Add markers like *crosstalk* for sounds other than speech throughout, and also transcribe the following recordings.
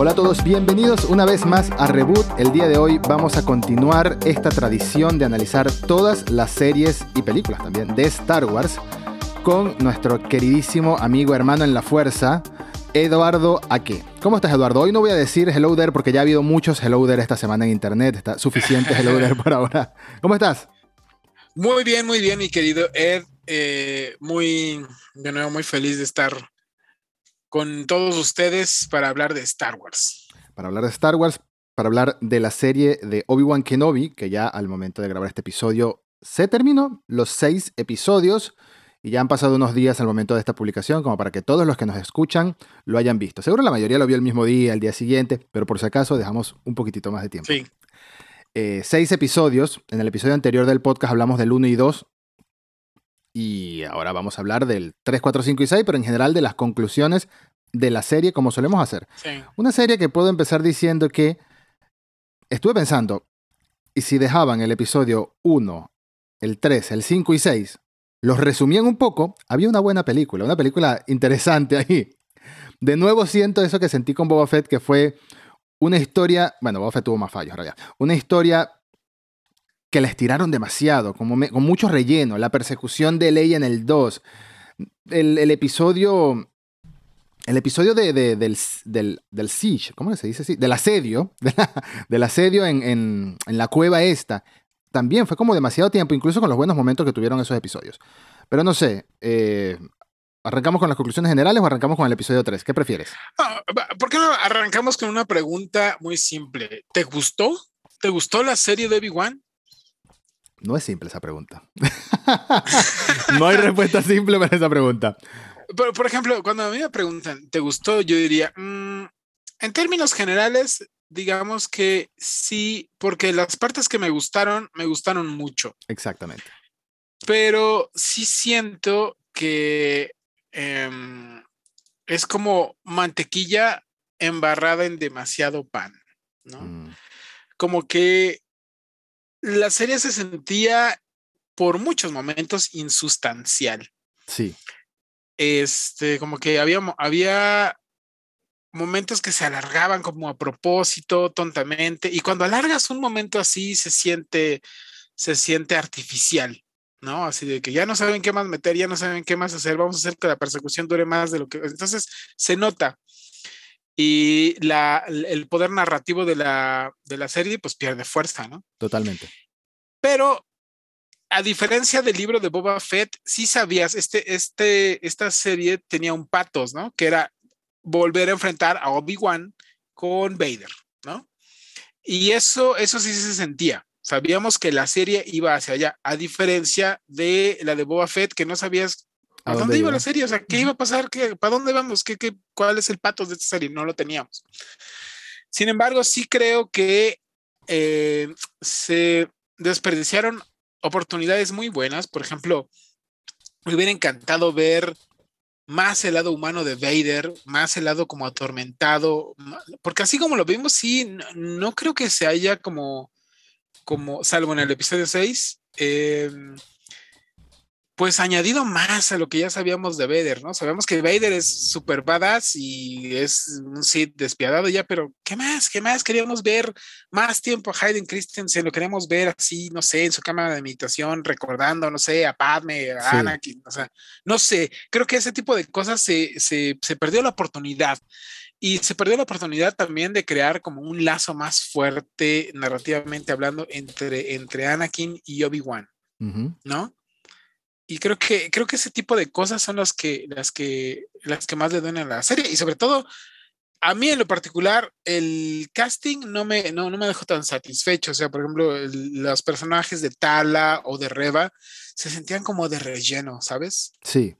Hola a todos, bienvenidos una vez más a Reboot. El día de hoy vamos a continuar esta tradición de analizar todas las series y películas también de Star Wars con nuestro queridísimo amigo hermano en la fuerza, Eduardo Aque. ¿Cómo estás, Eduardo? Hoy no voy a decir hello there porque ya ha habido muchos hello there esta semana en internet. Está suficiente hello there por ahora. ¿Cómo estás? Muy bien, muy bien, mi querido Ed. Eh, muy, de nuevo, muy feliz de estar con todos ustedes para hablar de Star Wars. Para hablar de Star Wars, para hablar de la serie de Obi-Wan Kenobi, que ya al momento de grabar este episodio se terminó, los seis episodios, y ya han pasado unos días al momento de esta publicación, como para que todos los que nos escuchan lo hayan visto. Seguro la mayoría lo vio el mismo día, el día siguiente, pero por si acaso dejamos un poquitito más de tiempo. Sí. Eh, seis episodios. En el episodio anterior del podcast hablamos del 1 y 2. Y ahora vamos a hablar del 3, 4, 5 y 6, pero en general de las conclusiones de la serie, como solemos hacer. Sí. Una serie que puedo empezar diciendo que estuve pensando, y si dejaban el episodio 1, el 3, el 5 y 6, los resumían un poco, había una buena película, una película interesante ahí. De nuevo siento eso que sentí con Boba Fett, que fue una historia, bueno, Boba Fett tuvo más fallos, una historia que la estiraron demasiado, como me- con mucho relleno, la persecución de Leia en el 2, el, episodio, el episodio de, de- del, del, del siege, ¿cómo se dice así? Del asedio, *laughs* la- del asedio en, en- en la cueva esta, también fue como demasiado tiempo, incluso con los buenos momentos que tuvieron esos episodios. Pero no sé, eh, ¿arrancamos con las conclusiones generales o arrancamos con el episodio 3? ¿Qué prefieres? Ah, ¿Por qué no arrancamos con una pregunta muy simple? ¿Te gustó? ¿Te gustó la serie de Obi-Wan? No es simple esa pregunta. *laughs* no hay respuesta simple para esa pregunta. Pero, por ejemplo, cuando a mí me preguntan, ¿te gustó? Yo diría, mm, en términos generales, digamos que sí, porque las partes que me gustaron, me gustaron mucho. Exactamente. pero sí siento que em, es como mantequilla embarrada en demasiado pan, ¿no? Mm, Como que la serie se sentía por muchos momentos insustancial. sí, Este, como que había, había momentos que se alargaban como a propósito, tontamente, y cuando alargas un momento así se siente, se siente artificial, ¿no? Así de que ya no saben qué más meter, ya no saben qué más hacer, vamos a hacer que la persecución dure más de lo que... Entonces se nota. Y la, el poder narrativo de la, de la serie pues pierde fuerza, ¿no? totalmente. Pero a diferencia del libro de Boba Fett, sí sabías, este, este, esta serie tenía un patos, ¿no? Que era volver a enfrentar a Obi-Wan con Vader, ¿no? Y eso, eso sí se sentía. Sabíamos que la serie iba hacia allá, a diferencia de la de Boba Fett, que no sabías ¿A a dónde dónde iba la serie, o sea, qué iba a pasar, ¿Qué, para dónde vamos, ¿Qué, qué, cuál es el patos de esta serie, no lo teníamos. Sin embargo, sí creo que eh, se desperdiciaron oportunidades muy buenas. Por ejemplo, me hubiera encantado ver más el lado humano de Vader, más el lado como atormentado, porque así como lo vimos, sí, no, no creo que se haya como, como, salvo en el episodio 6, eh, pues añadido más a lo que ya sabíamos de Vader, ¿no? Sabemos que Vader es super badass y es un Sith despiadado ya, pero ¿qué más? ¿Qué más? Queríamos ver más tiempo a Hayden Christensen, lo queríamos ver así, no sé, en su cámara de meditación, recordando, no sé, a Padme, a Sí. Anakin, o sea, no sé, creo que ese tipo de cosas se, se, se perdió la oportunidad. Y se perdió la oportunidad también de crear como un lazo más fuerte, narrativamente hablando, entre, entre Anakin y Obi-Wan. ¿no? Y creo que, creo que ese tipo de cosas son las que, las que, las que más le duelen a la serie. Y sobre todo, a mí en lo particular, el casting no me, no, no me dejó tan satisfecho. O sea, por ejemplo, el- los personajes de Tala o de Reva se sentían como de relleno, ¿sabes? Sí.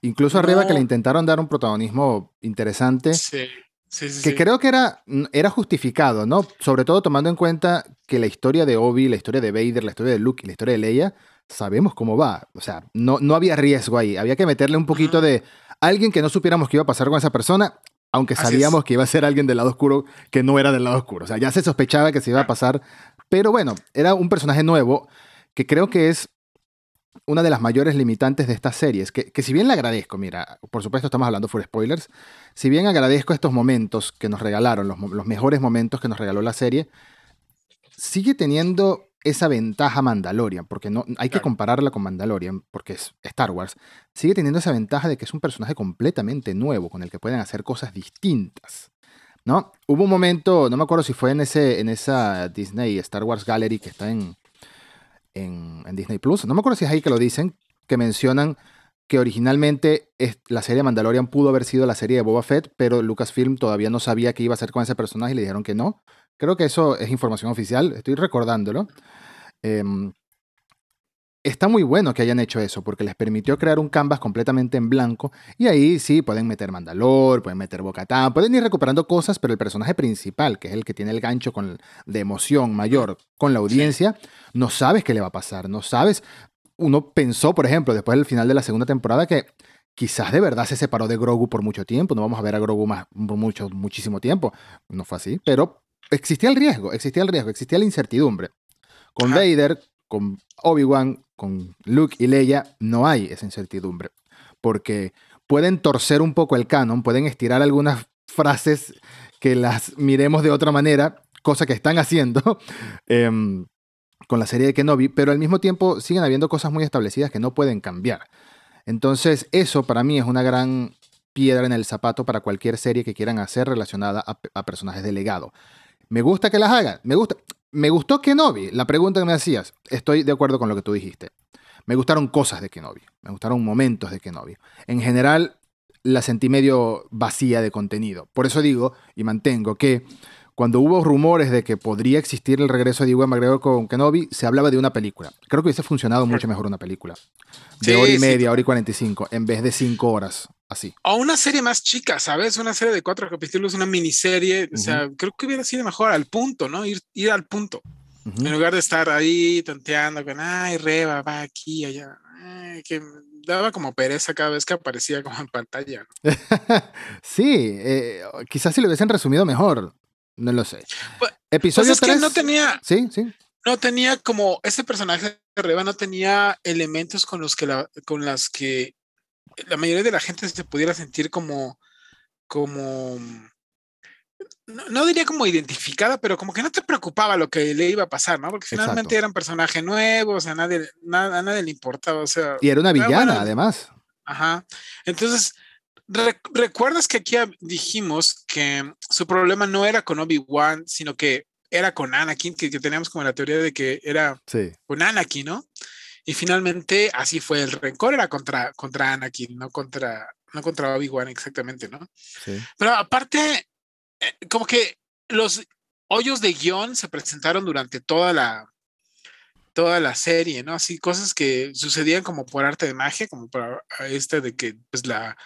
Incluso arriba que le No. intentaron dar un protagonismo interesante. Sí, sí, sí. Que sí. creo que era, era justificado, ¿no? Sobre todo tomando en cuenta que la historia de Obi, la historia de Vader, la historia de Luke y la historia de Leia, sabemos cómo va. O sea, no, no había riesgo ahí. Había que meterle un poquito de alguien que no supiéramos qué iba a pasar con esa persona, aunque sabíamos que iba a ser alguien del lado oscuro que no era del lado oscuro. O sea, ya se sospechaba que se iba a pasar. Pero bueno, era un personaje nuevo que creo que es una de las mayores limitantes de estas series, que, que si bien le agradezco, mira, por supuesto estamos hablando full spoilers, si bien agradezco estos momentos que nos regalaron, los, los mejores momentos que nos regaló la serie, sigue teniendo esa ventaja Mandalorian, porque no hay que compararla con Mandalorian, porque es Star Wars, sigue teniendo esa ventaja de que es un personaje completamente nuevo, con el que pueden hacer cosas distintas. ¿No? Hubo un momento, no me acuerdo si fue en ese, en esa Disney Star Wars Gallery que está en, en, en Disney Plus. No me acuerdo si es ahí que lo dicen, que mencionan que originalmente la serie Mandalorian pudo haber sido la serie de Boba Fett, pero Lucasfilm todavía no sabía qué iba a hacer con ese personaje y le dijeron que no. Creo que eso es información oficial, estoy recordándolo. Em, está muy bueno que hayan hecho eso, porque les permitió crear un canvas completamente en blanco. Y ahí sí, pueden meter Mandalor, pueden meter Bocatán, pueden ir recuperando cosas, pero el personaje principal, que es el que tiene el gancho con, de emoción mayor con la audiencia, no sabes qué le va a pasar, no sabes. Uno pensó, por ejemplo, después del final de la segunda temporada, que quizás de verdad se separó de Grogu por mucho tiempo, no vamos a ver a Grogu más, por mucho, muchísimo tiempo. No fue así, pero existía el riesgo, existía el riesgo, existía la incertidumbre. Con Ajá. Vader, con Obi-Wan, con Luke y Leia, no hay esa incertidumbre. Porque pueden torcer un poco el canon, pueden estirar algunas frases que las miremos de otra manera, cosa que están haciendo *laughs* em, con la serie de Kenobi, pero al mismo tiempo siguen habiendo cosas muy establecidas que no pueden cambiar. Entonces, eso para mí es una gran piedra en el zapato para cualquier serie que quieran hacer relacionada a, a personajes de legado. Me gusta que las hagan, me gusta. Me gustó Kenobi, la pregunta que me hacías. Estoy de acuerdo con lo que tú dijiste. Me gustaron cosas de Kenobi, me gustaron momentos de Kenobi. En general, la sentí medio vacía de contenido. Por eso digo y mantengo que cuando hubo rumores de que podría existir el regreso de Ewan McGregor con Kenobi, se hablaba de una película. Creo que hubiese funcionado mucho mejor una película. De Sí, hora y sí, media, hora y 45, en vez de cinco horas, así. O una serie más chica, ¿sabes? Una serie de cuatro capítulos, una miniserie. O sea, creo que hubiera sido mejor al punto, ¿no? Ir, ir al punto. En lugar de estar ahí tanteando con, ay, Reba, va aquí, allá. Ay, que daba como pereza cada vez que aparecía como en pantalla. ¿no? *laughs* sí, eh, quizás si lo hubiesen resumido mejor. No lo sé. Pues- Episodio Pues es que 3. no tenía, Sí, sí. no tenía como ese personaje de Reba no tenía elementos con los que la, con las que la mayoría de la gente se pudiera sentir como, como, no, no diría como identificada, pero como que no te preocupaba lo que le iba a pasar, ¿no? Porque finalmente Exacto. era un personaje nuevo, o sea, a nadie, na- a nadie le importaba, o sea, Y era una Ah, villana, bueno. además. Ajá. Entonces, re- ¿recuerdas que aquí dijimos que su problema no era con Obi-Wan, sino que era con Anakin, que, que teníamos como la teoría de que era Sí. con Anakin, ¿no? Y finalmente así fue, el rencor era contra, contra Anakin, no contra, no contra Obi-Wan exactamente, ¿no? sí. Pero aparte, eh, como que los hoyos de guion se presentaron durante toda la toda la serie, ¿no? Así cosas que sucedían como por arte de magia, como para este de que pues la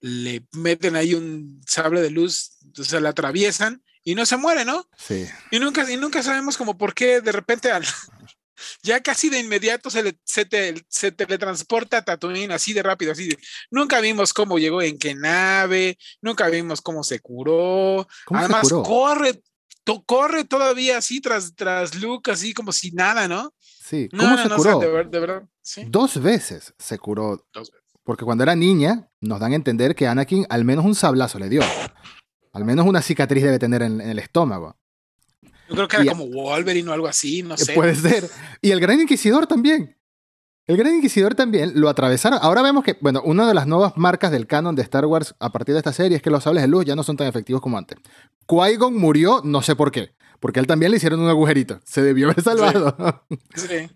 le meten ahí un sable de luz, o sea, la atraviesan y no se muere, ¿no? Sí. Y nunca, y nunca sabemos como por qué de repente al, ya casi de inmediato se, le, se, te, se teletransporta a Tatooine así de rápido, así de, nunca vimos cómo llegó, en qué nave, nunca vimos cómo se curó. ¿Cómo Además, se curó? corre, to- corre todavía así tras, tras Luke, así como si nada, ¿no? Sí. ¿Cómo no, se no, o sea, curó? de, ver- de verdad, sí. Dos veces se curó. Dos veces. Porque cuando era niña, nos dan a entender que Anakin al menos un sablazo le dio. Al menos una cicatriz debe tener en, en el estómago. Yo creo que era Y- como Wolverine o algo así, no sé. Puede ser. Y el Gran Inquisidor también. El Gran Inquisidor también lo atravesaron. Ahora vemos que, bueno, una de las nuevas marcas del canon de Star Wars a partir de esta serie es que los sables de luz ya no son tan efectivos como antes. Qui-Gon murió, no sé por qué. Porque a él también le hicieron un agujerito. Se debió haber salvado. Sí,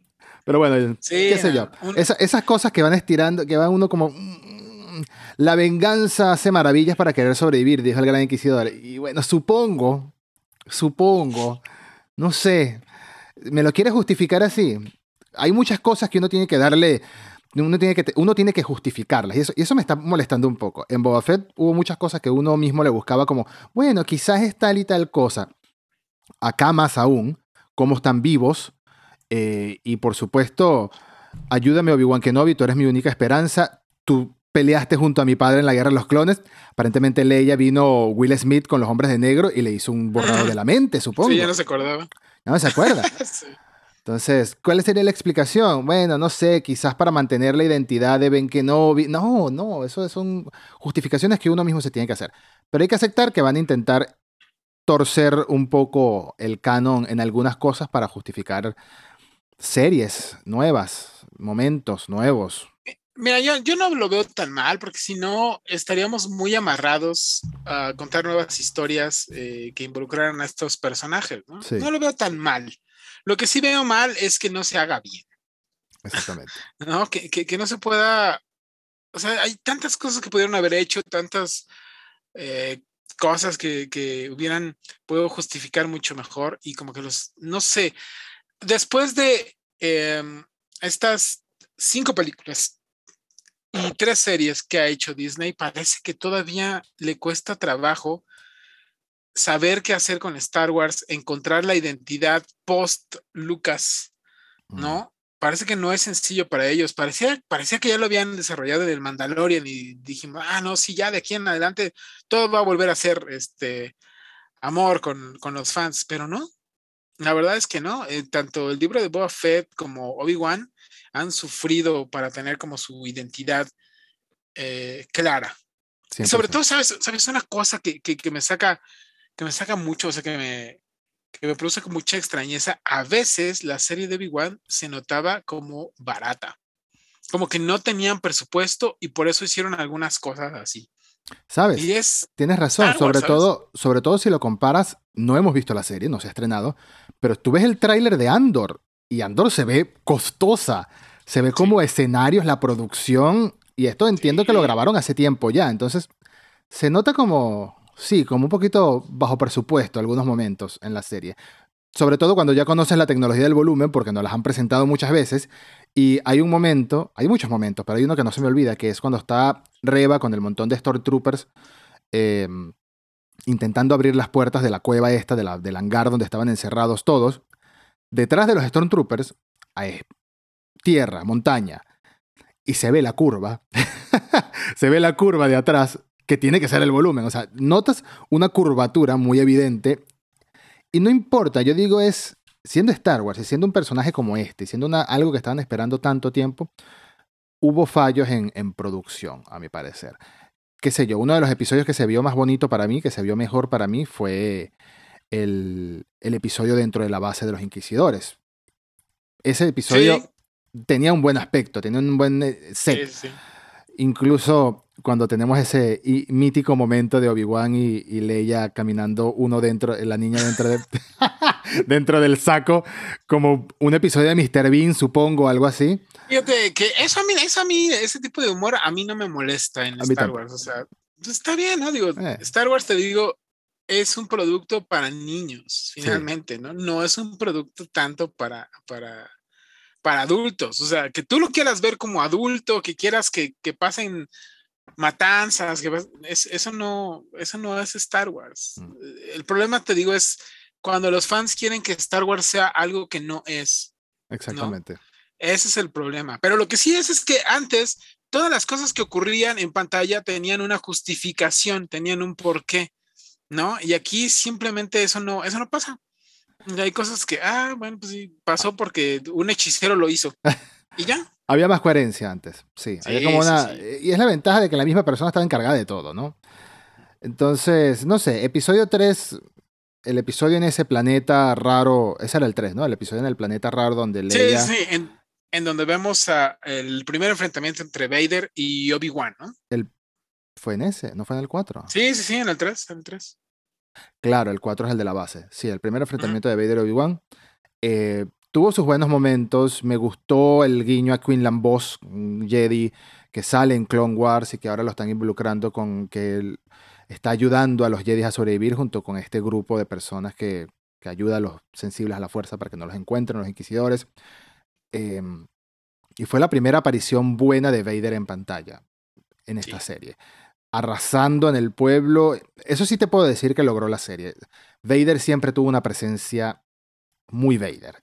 Pero bueno, sí, qué sé yo. un- Esa- esas cosas que van estirando, que van uno como... mm, La venganza hace maravillas para querer sobrevivir, dijo el gran inquisidor. Y bueno, supongo, supongo, no sé, ¿me lo quieres justificar así? Hay muchas cosas que uno tiene que darle, uno tiene que, uno tiene que justificarlas. Y eso, y eso me está molestando un poco. En Boba Fett hubo muchas cosas que uno mismo le buscaba como, bueno, quizás es tal y tal cosa. Acá más aún, cómo están vivos. eh, y por supuesto, ayúdame Obi-Wan Kenobi, tú eres mi única esperanza. Tú peleaste junto a mi padre en la Guerra de los Clones. Aparentemente Leia vino Will Smith con los hombres de negro y le hizo un borrado de la mente, supongo. sí, ya no se acordaba. no se acuerda. *laughs* Sí. Entonces, ¿cuál sería la explicación? Bueno, no sé, quizás para mantener la identidad de Ben Kenobi. No, no, eso son justificaciones que uno mismo se tiene que hacer. Pero hay que aceptar que van a intentar torcer un poco el canon en algunas cosas para justificar series nuevas, momentos nuevos. Mira, yo, yo no lo veo tan mal, porque si no, estaríamos muy amarrados a contar nuevas historias eh, que involucraran a estos personajes. ¿no? no lo veo tan mal. Lo que sí veo mal es que no se haga bien. Exactamente. *laughs* ¿No? Que, que, no se pueda. O sea, hay tantas cosas que pudieron haber hecho, tantas eh, cosas que, que, hubieran, puedo justificar mucho mejor y como que los, no sé, después de em, estas cinco películas y tres series que ha hecho Disney, parece que todavía le cuesta trabajo saber qué hacer con Star Wars, encontrar la identidad post Lucas, ¿no? Parece que no es sencillo para ellos. Parecía, parecía que ya lo habían desarrollado en el Mandalorian y dijimos, ah, no, sí, ya de aquí en adelante todo va a volver a ser este amor con, los fans, pero no. La verdad es que no. Eh, tanto el libro de Boba Fett como Obi-Wan han sufrido para tener como su identidad eh, clara. sobre todo, ¿sabes? ¿sabes? Una cosa que, que me saca que me saca mucho, o sea, que me, que me produce con mucha extrañeza. A veces la serie de Obi-Wan se notaba como barata, como que no tenían presupuesto y por eso hicieron algunas cosas así. ¿Sabes? Y es Tienes razón, sobre, todo, sobre todo si lo comparas, no hemos visto la serie, no se ha estrenado, pero tú ves el tráiler de Andor y Andor se ve costosa, se ve como escenarios, la producción, y esto entiendo que lo grabaron hace tiempo ya, entonces se nota como, Sí, como un poquito bajo presupuesto algunos momentos en la serie. Sobre todo cuando ya conoces la tecnología del volumen, porque nos las han presentado muchas veces. Y hay un momento, hay muchos momentos, pero hay uno que no se me olvida, que es cuando está Reba con el montón de Stormtroopers em, intentando abrir las puertas de la cueva esta, de la, del hangar donde estaban encerrados todos. Detrás de los Stormtroopers hay tierra, montaña, y se ve la curva. *laughs* se ve la curva de atrás que tiene que ser el volumen. O sea, notas una curvatura muy evidente. Y no importa, yo digo es, siendo Star Wars y siendo un personaje como este, siendo una, algo que estaban esperando tanto tiempo, hubo fallos en, en producción, a mi parecer. Qué sé yo, uno de los episodios que se vio más bonito para mí, que se vio mejor para mí, fue el, el episodio dentro de la base de los inquisidores. Ese episodio tenía un buen aspecto, tenía un buen eh, set. Incluso cuando tenemos ese mítico momento de Obi-Wan y, Leia caminando uno dentro, la niña dentro, de, *laughs* dentro del saco, como un episodio de Mr. Bean, supongo, algo así. Fíjate que eso a mí, eso a mí, ese tipo de humor a mí no me molesta en Star Wars. O sea, pues, está bien, ¿no? Digo, eh. Star Wars, te digo, es un producto para niños, finalmente, ¿no? No es un producto tanto para, para, para adultos. O sea, que tú lo quieras ver como adulto, que quieras que, que pasen matanzas, que eso no, eso no es Star Wars. Mm. El problema, te digo, es cuando los fans quieren que Star Wars sea algo que no es. Exactamente. Ese es el problema. Pero lo que sí es es que antes todas las cosas que ocurrían en pantalla tenían una justificación, tenían un porqué, ¿no? Y aquí simplemente eso no, eso no pasa. hay cosas que, ah, bueno, pues sí, pasó porque un hechicero lo hizo. Y ya. *laughs* Había más coherencia antes, sí. había como una, Y es la ventaja de que la misma persona estaba encargada de todo, ¿no? Entonces, no sé, episodio 3, el episodio en ese planeta raro, ese era el 3, ¿no? El episodio en el planeta raro donde Leia... Sí, sí, en, en donde vemos a el primer enfrentamiento entre Vader y Obi-Wan, ¿no? El, fue en ese, ¿no fue en el 4? Sí, sí, sí, en el 3, en el 3. Claro, el 4 es el de la base. Sí, el primer enfrentamiento de Vader y Obi-Wan. Eh, tuvo sus buenos momentos. Me gustó el guiño a Quinlan Boss, Jedi que sale en Clone Wars y que ahora lo están involucrando con que él está ayudando a los Jedi a sobrevivir junto con este grupo de personas que, que ayuda a los sensibles a la fuerza para que no los encuentren, los inquisidores. Em, y fue la primera aparición buena de Vader en pantalla en esta serie. Arrasando en el pueblo. Eso sí te puedo decir que logró la serie. Vader siempre tuvo una presencia muy Vader.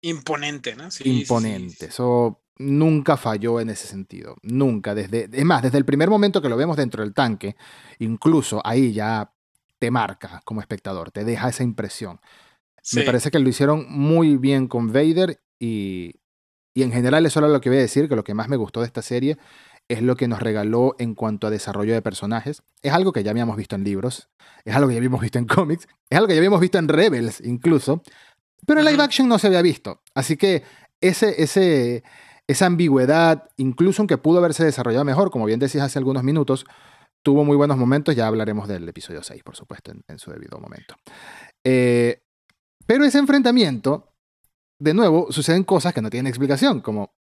Imponente, ¿no? Imponente. Eso nunca falló en ese sentido. Nunca. Desde, es más, desde el primer momento que lo vemos dentro del tanque, incluso ahí ya te marca como espectador, te deja esa impresión. Me parece que lo hicieron muy bien con Vader y, y en general eso era lo que voy a decir, que lo que más me gustó de esta serie es lo que nos regaló en cuanto a desarrollo de personajes. Es algo que ya habíamos visto en libros, es algo que ya habíamos visto en *laughs* cómics, es algo que ya habíamos visto en Rebels incluso, pero en live action no se había visto. Así que ese, ese, esa ambigüedad, incluso aunque pudo haberse desarrollado mejor, como bien decías hace algunos minutos, tuvo muy buenos momentos. Ya hablaremos del episodio 6, por supuesto, en, su debido momento. Eh, pero ese enfrentamiento, de nuevo, suceden cosas que no tienen explicación, como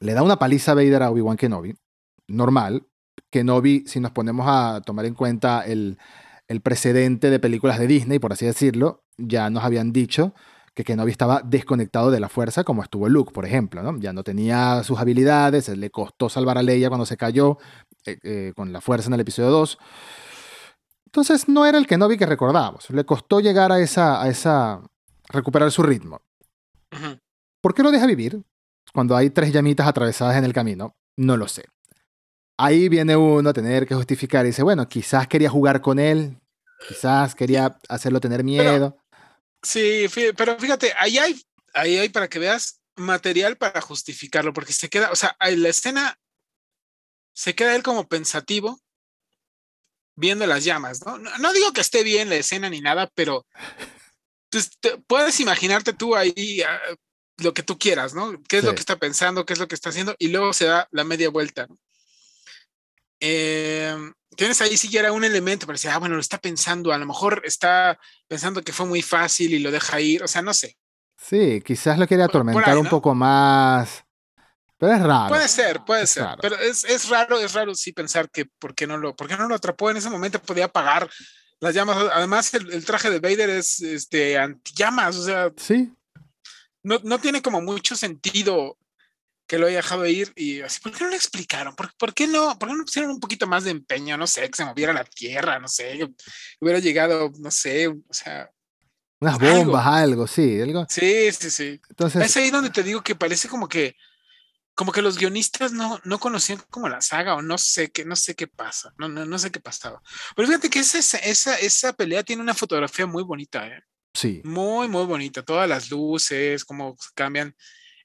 le da una paliza a Vader a Obi-Wan Kenobi, normal. Kenobi, si nos ponemos a tomar en cuenta el, el precedente de películas de Disney, por así decirlo, ya nos habían dicho que Kenobi estaba desconectado de la fuerza, como estuvo Luke, por ejemplo, ¿no? Ya no tenía sus habilidades, le costó salvar a Leia cuando se cayó eh, eh, con la fuerza en el episodio 2. Entonces no era el Kenobi que recordábamos, le costó llegar a esa, a esa, recuperar su ritmo. ¿Por qué lo deja vivir cuando hay tres llamitas atravesadas en el camino? No lo sé. Ahí viene uno a tener que justificar y dice, bueno, quizás quería jugar con él, quizás quería hacerlo tener miedo. Sí, pero fíjate, ahí hay, ahí hay para que veas material para justificarlo, porque se queda, o sea, la escena se queda él como pensativo viendo las llamas, ¿no? No, digo que esté bien la escena ni nada, pero pues, puedes imaginarte tú ahí ah, lo que tú quieras, ¿no? ¿Qué es lo que está pensando? ¿Qué es lo que está haciendo? Y luego se da la media vuelta. ¿no? Eh, tienes ahí si era un elemento para decir, ah, bueno, lo está pensando, a lo mejor está pensando que fue muy fácil y lo deja ir, o sea, no sé. Sí, quizás lo quiere atormentar un poco más. Pero es raro. Puede ser, puede ser. Pero es, es, raro, es raro sí pensar que por qué no lo, por qué no lo atrapó en ese momento, podía apagar las llamas. Además, el, traje de Vader es este antillamas, o sea. Sí. No, no tiene como mucho sentido que lo haya dejado ir y así, ¿por qué no lo explicaron? ¿Por, ¿Por, qué no, ¿Por qué no pusieron un poquito más de empeño? No sé, que se moviera la tierra, no sé, hubiera llegado, no sé, o sea. Unas bombas, algo, sí, algo. Sí, sí, sí. Entonces, es ahí donde te digo que parece como que, como que los guionistas no, no conocían como la saga o no sé qué, no sé qué pasa, no, no, no sé qué pasaba. Pero fíjate que esa, esa, esa pelea tiene una fotografía muy bonita, ¿eh? Sí. Muy, muy bonita. Todas las luces, cómo cambian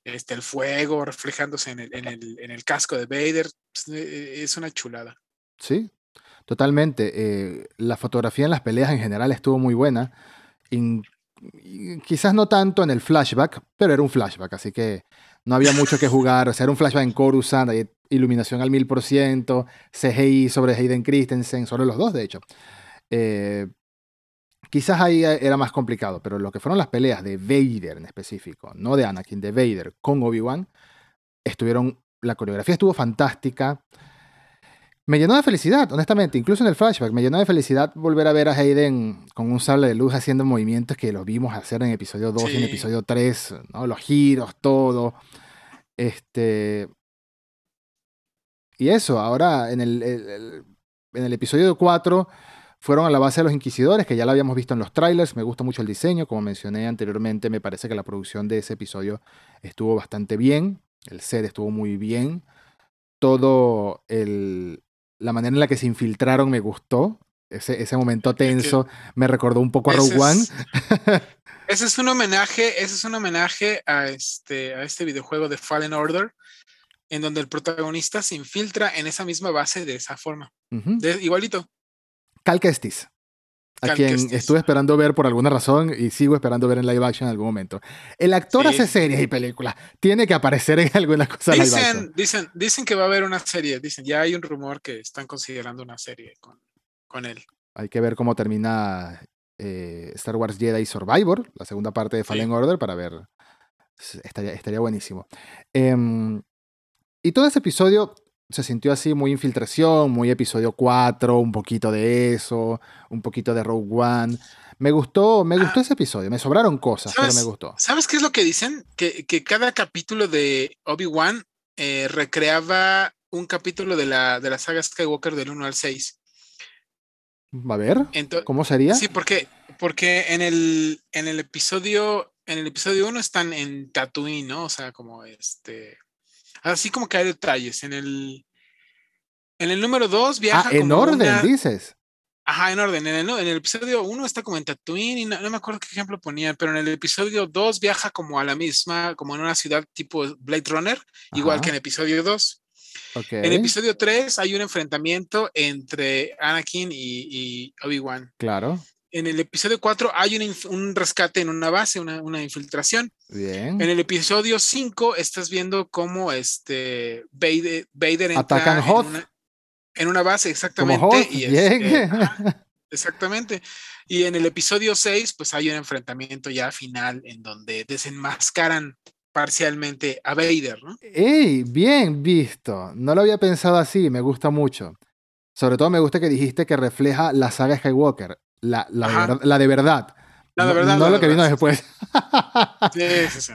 este, el fuego reflejándose en el, en, el, en el, casco de Vader, pues, e, e, es una chulada. Sí, totalmente. Eh, la fotografía en las peleas en general estuvo muy buena. quizás no tanto en el flashback, pero era un flashback, así que no había mucho que jugar. O sea, era un flashback en Coruscant, iluminación al mil por ciento, CGI sobre Hayden Christensen, sobre los dos, de hecho. Eh, Quizás ahí eh, era más complicado, pero lo que fueron las peleas de Vader en específico, no de Anakin, de Vader con Obi-Wan, estuvieron, la coreografía estuvo fantástica. Me llenó de felicidad, honestamente, incluso en el flashback, me llenó de felicidad volver a ver a Hayden con un sable de luz haciendo movimientos que los vimos hacer en episodio 2 y en episodio 3, ¿no? los giros, todo. Este. Y eso, ahora en el, en el episodio 4 fueron a la base de los Inquisidores, que ya lo habíamos visto en los trailers. Me gusta mucho el diseño, como mencioné anteriormente, me parece que la producción de ese episodio estuvo bastante bien. El set estuvo muy bien. Todo el, la manera en la que se infiltraron me gustó. Ese, ese momento tenso me recordó un poco a Rogue One. *laughs* ese es un homenaje, ese es un homenaje a este, a este videojuego de Fallen Order, en donde el protagonista se infiltra en esa misma base de esa forma. igualito. Cal Kestis, a quien estuve esperando ver por alguna razón y sigo esperando ver en live action en algún momento. El actor hace series y películas, tiene que aparecer en *laughs* alguna cosa dicen, live action. Dicen, dicen que va a haber una serie, dicen, ya hay un rumor que están considerando una serie con, con él. Hay que ver cómo termina eh, Star Wars Jedi Survivor, la segunda parte de Fallen Order, para ver. Estaría, estaría buenísimo. Em, y todo ese episodio se sintió así muy infiltración, muy episodio 4, un poquito de eso, un poquito de Rogue One. Me gustó, me gustó ah. ese episodio, me sobraron cosas, pero me gustó. ¿Sabes qué es lo que dicen? Que, que cada capítulo de Obi-Wan eh, recreaba un capítulo de la, de la saga Skywalker del 1 al 6. A ver, ¿cómo sería? Sí, porque, porque en, el, en el episodio en el episodio 1 están en Tatooine, ¿no? O sea, como este Así como que hay detalles. En el, en el número 2 viaja. Ah, en orden, dices. Ajá, en orden. En el, en el episodio 1 está como en Tatooine y no, me acuerdo qué ejemplo ponía, pero en el episodio 2 viaja como a la misma, como en una ciudad tipo Blade Runner, igual que en el episodio 2. En el episodio 3 hay un enfrentamiento entre Anakin y, Obi-Wan. Claro. En el episodio 4 hay un, rescate en una base, una, infiltración. Bien. En el episodio 5 estás viendo cómo este Vader, entra Atacan en una base, exactamente. y este, *laughs* exactamente. Y en el episodio 6, pues hay un enfrentamiento ya final en donde desenmascaran parcialmente a Vader, ¿no? ¡Ey! Bien visto. No lo había pensado así, me gusta mucho. Sobre todo me gusta que dijiste que refleja la saga Skywalker, la, la, de, verdad, la de verdad. La de verdad. No, lo que vino después. sí, sí, sí.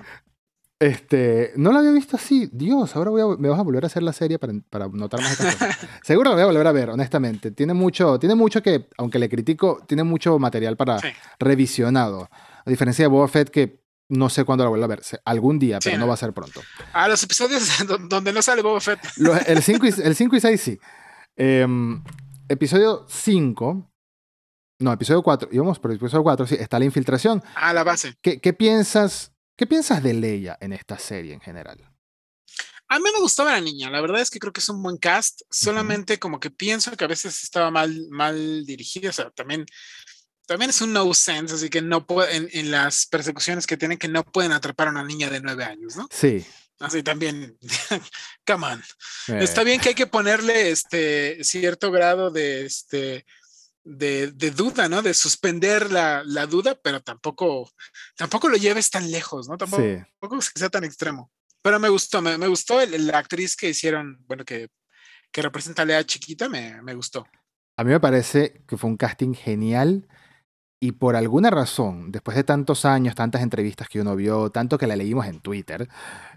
Este, no lo había visto así. Dios, ahora voy a, me vas a volver a hacer la serie para, para notar más estas cosas. *laughs* Seguro lo voy a volver a ver, honestamente. Tiene mucho, tiene mucho que, aunque le critico, tiene mucho material para revisionado. A diferencia de Boba Fett, que no sé cuándo lo vuelvo a ver. Algún día, pero no va a ser pronto. A los episodios *laughs* donde no sale Boba Fett. el 5 y, el 5 y 6 sí. Em, episodio 5. No, episodio 4. Íbamos por episodio 4, sí. Está la infiltración. Ah, la base. ¿Qué, qué piensas ¿Qué piensas de Leia en esta serie en general? A mí me gustaba la niña, la verdad es que creo que es un buen cast, solamente como que pienso que a veces estaba mal, mal dirigida, o sea, también, también es un no sense, así que no pueden, en las persecuciones que tienen que no pueden atrapar a una niña de nueve años, ¿no? Sí. Así también, *laughs* come on. Está bien que hay que ponerle este cierto grado de este de, duda, ¿no? De suspender la, duda, pero tampoco, tampoco lo lleves tan lejos, ¿no? Tampoco, que sea tan extremo. Pero me gustó, me, gustó la actriz que hicieron, bueno, que, que representa a Lea chiquita, me, me gustó. A mí me parece que fue un casting genial y por alguna razón, después de tantos años, tantas entrevistas que uno vio, tanto que la leímos en Twitter,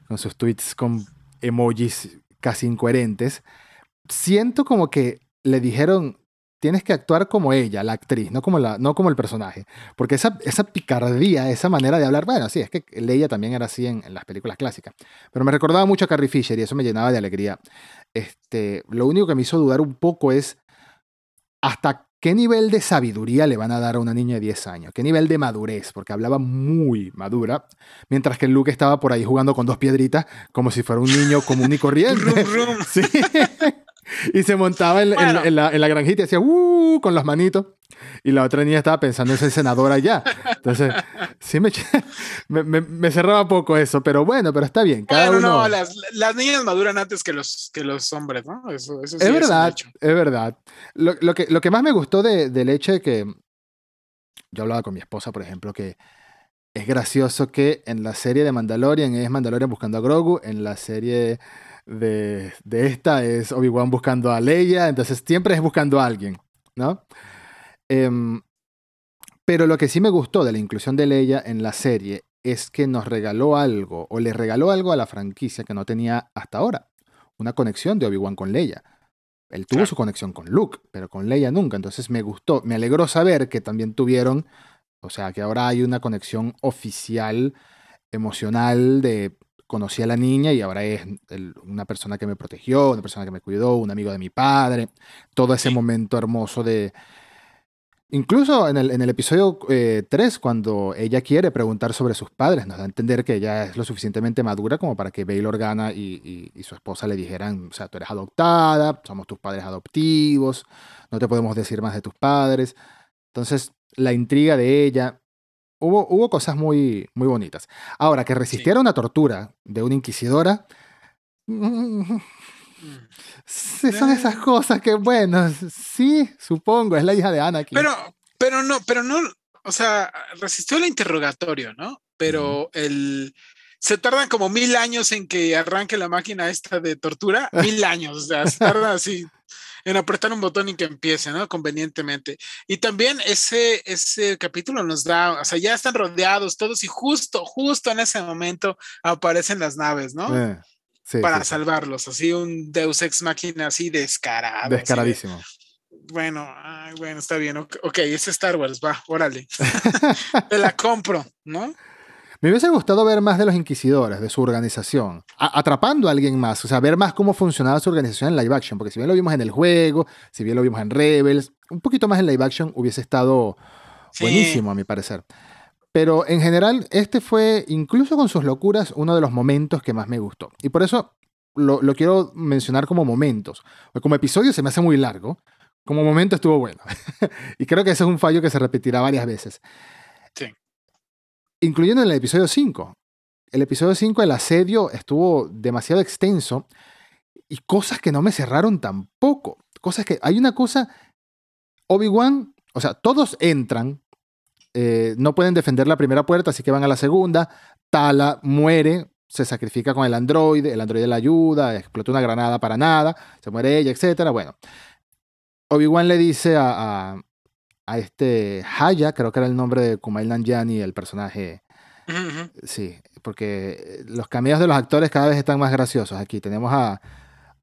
con sus tweets con emojis casi incoherentes, siento como que le dijeron, tienes que actuar como ella, la actriz, no como, la, no como el personaje. Porque esa, esa picardía, esa manera de hablar, bueno, sí, es que Leia también era así en, las películas clásicas. Pero me recordaba mucho a Carrie Fisher y eso me llenaba de alegría. Este, lo único que me hizo dudar un poco es hasta qué nivel de sabiduría le van a dar a una niña de 10 años, qué nivel de madurez, porque hablaba muy madura, mientras que Luke estaba por ahí jugando con dos piedritas como si fuera un niño común y *laughs* corriente. sí. Y se montaba en, la, en, la, granjita y hacía uh, con las manitos. Y la otra niña estaba pensando en ser senadora ya. Entonces, sí me, *laughs* me, me, cerraba poco eso, pero bueno, pero está bien. Cada bueno, no, las, las, niñas maduran antes que los, que los hombres, ¿no? Eso, eso sí es verdad, es, verdad. Lo, lo, que, lo que más me gustó de, del hecho de que yo hablaba con mi esposa, por ejemplo, que es gracioso que en la serie de Mandalorian es Mandalorian buscando a Grogu, en la serie de, esta es Obi-Wan buscando a Leia, entonces siempre es buscando a alguien, ¿no? Em, pero lo que sí me gustó de la inclusión de Leia en la serie es que nos regaló algo, o le regaló algo a la franquicia que no tenía hasta ahora, una conexión de Obi-Wan con Leia. Él tuvo su conexión con Luke, pero con Leia nunca, entonces me gustó, me alegró saber que también tuvieron, o sea, que ahora hay una conexión oficial, emocional de conocí a la niña y ahora es una persona que me protegió, una persona que me cuidó, un amigo de mi padre, todo ese momento hermoso de... Incluso en el, en el episodio 3, eh, cuando ella quiere preguntar sobre sus padres, nos da a entender que ella es lo suficientemente madura como para que Bail Organa y, y, su esposa le dijeran, o sea, tú eres adoptada, somos tus padres adoptivos, no te podemos decir más de tus padres. Entonces, la intriga de ella, hubo, cosas muy, muy bonitas. Ahora, que resistiera una tortura de una inquisidora. Mm, *laughs* son esas cosas que, bueno, sí, supongo, es la hija de Anakin. Pero, pero no, pero no, o sea, resistió el interrogatorio, ¿no? Pero el se tardan como mil años en que arranque la máquina esta de tortura, mil años, o sea, se tarda *laughs* así en apretar un botón y que empiece, ¿no? Convenientemente. Y también ese, ese capítulo nos da, o sea, ya están rodeados todos y justo, justo en ese momento aparecen las naves, ¿no? Eh, Para salvarlos, así un Deus Ex Máquina así descarado. Descaradísimo. bueno, bueno, está bien. Ok, es Star Wars, va, órale. *laughs* Te la compro, ¿no? Me hubiese gustado ver más de los inquisidores, de su organización, atrapando a alguien más, o sea, ver más cómo funcionaba su organización en live action, porque si bien lo vimos en el juego, si bien lo vimos en Rebels, un poquito más en live action hubiese estado buenísimo, a mi parecer. Pero en general, este fue, incluso con sus locuras, uno de los momentos que más me gustó. Y por eso lo, quiero mencionar como momentos. Como episodio se me hace muy largo. Como momento estuvo bueno. *laughs* y creo que ese es un fallo que se repetirá varias veces. Incluyendo en el episodio 5. El episodio 5, el asedio, estuvo demasiado extenso. Y cosas que no me cerraron tampoco. Cosas que. Hay una cosa. Obi-Wan. O sea, todos entran eh, no pueden defender la primera puerta, así que van a la segunda. Tala muere, se sacrifica con el androide, el androide la ayuda, explota una granada para nada, se muere ella, etc. Bueno, Obi-Wan le dice a, este Haya, creo que era el nombre de Kumail Nanjiani, el personaje. Sí, porque los cameos de los actores cada vez están más graciosos. Aquí tenemos a,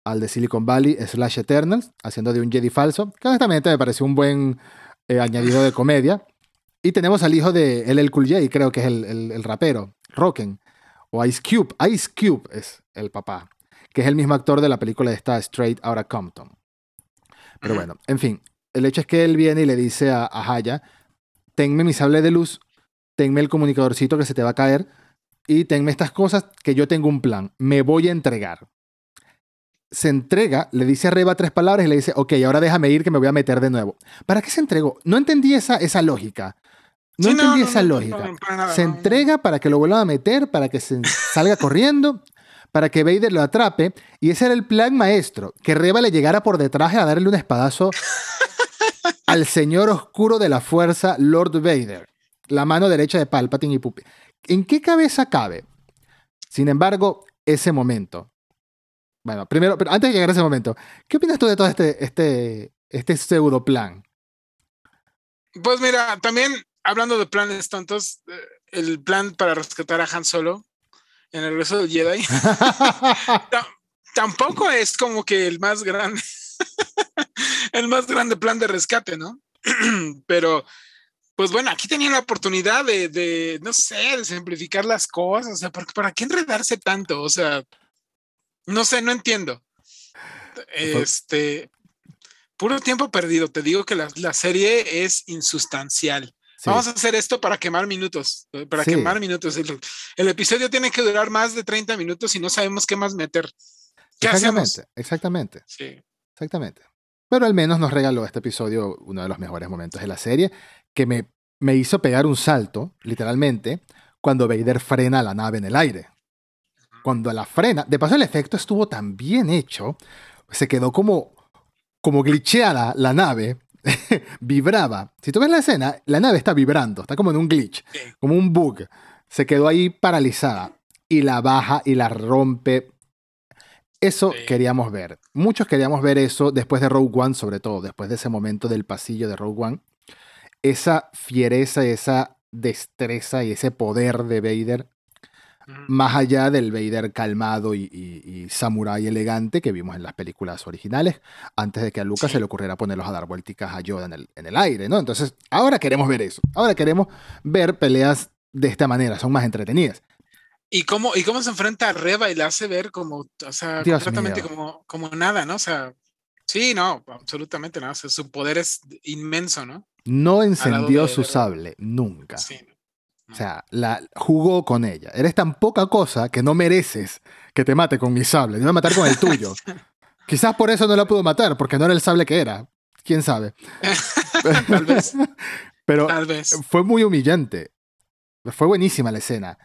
al de Silicon Valley, Slash Eternals, haciendo de un Jedi falso, que honestamente me pareció un buen eh, añadido de comedia. Y tenemos al hijo de LL Cool J, creo que es el, el, rapero, Rocken, o Ice Cube. Ice Cube es el papá, que es el mismo actor de la película de esta Straight Outta Compton. Pero bueno, en fin, el hecho es que él viene y le dice a, a Haya, tenme mi sable de luz, tenme el comunicadorcito que se te va a caer y tenme estas cosas que yo tengo un plan, me voy a entregar. Se entrega, le dice a Reba tres palabras y le dice, ok, ahora déjame ir que me voy a meter de nuevo. ¿Para qué se entregó? No entendí esa, esa lógica. No entendí esa lógica. se entrega para que lo vuelvan a meter, para que se *laughs* salga corriendo, para que Vader lo atrape. Y ese era el plan maestro, que Reba le llegara por detrás a darle un espadazo al señor oscuro de la fuerza, Lord Vader. La mano derecha de Palpatine y Pupi. ¿En qué cabeza cabe? Sin embargo, ese momento. Bueno, primero, pero antes de llegar a ese momento, ¿qué opinas tú de todo este, este, este pseudo plan? Pues mira, también hablando de planes tontos, eh, el plan para rescatar a Han Solo en el regreso del Jedi *laughs* *laughs* tampoco es como que el más grande, *laughs* el más grande plan de rescate, ¿no? *clears throat* Pero, pues bueno, aquí tenían la oportunidad de, no sé, de simplificar las cosas, o sea, ¿para, ¿para qué enredarse tanto? O sea, no sé, no entiendo. Este, puro tiempo perdido. Te digo que la, la serie es insustancial. Vamos a hacer esto para quemar minutos, eh, para quemar minutos. El, episodio tiene que durar más de 30 minutos y no sabemos qué más meter. ¿Qué exactamente, hacemos? Exactamente. Sí. Exactamente. Pero al menos nos regaló este episodio uno de los mejores momentos de la serie, que me, me hizo pegar un salto, literalmente, cuando Vader frena la nave en el aire. Cuando la frena, de paso el efecto estuvo tan bien hecho, se quedó como, como glitcheada la nave *laughs* vibraba. Si tú ves la escena, la nave está vibrando, está como en un glitch, como un bug. Se quedó ahí paralizada y la baja y la rompe. Eso queríamos ver. Muchos queríamos ver eso después de Rogue One, sobre todo, después de ese momento del pasillo de Rogue One. Esa fiereza, esa destreza y ese poder de Vader más allá del Vader calmado y, y, samurái elegante que vimos en las películas originales, antes de que a Lucas se le ocurriera ponerlos a dar vuelticas a Yoda en el, en el aire, ¿no? Entonces, ahora queremos ver eso. Ahora queremos ver peleas de esta manera, son más entretenidas. ¿Y cómo, y cómo se enfrenta a Reba y la hace ver como, o sea, completamente como, como nada, ¿no? O sea, sí, no, absolutamente nada. su poder es inmenso, ¿no? No encendió su sable, nunca. Sí, o sea, la jugó con ella. Eres tan poca cosa que no mereces que te mate con mi sable. Te voy a matar con el tuyo. *laughs* Quizás por eso no la pudo matar, porque no era el sable que era. Quién sabe. *laughs* Tal vez. *laughs* Pero fue muy humillante. Fue buenísima la escena.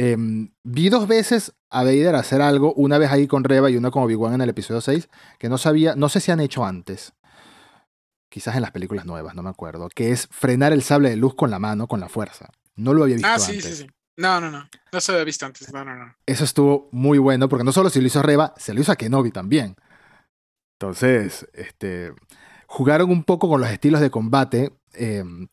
Em, vi dos veces a Vader hacer algo, una vez ahí con Reba y una con Obi-Wan en el episodio 6, que no sabía, no sé si han hecho antes. Quizás en las películas nuevas, no me acuerdo. Que es frenar el sable de luz con la mano, con la fuerza. No lo había visto ah, sí, sí, sí. No, no, no. No se había visto antes. No, no, no. Eso estuvo muy bueno porque no solo se lo hizo a Reba, se lo hizo a Kenobi también. Entonces, este, jugaron un poco con los estilos de combate, em,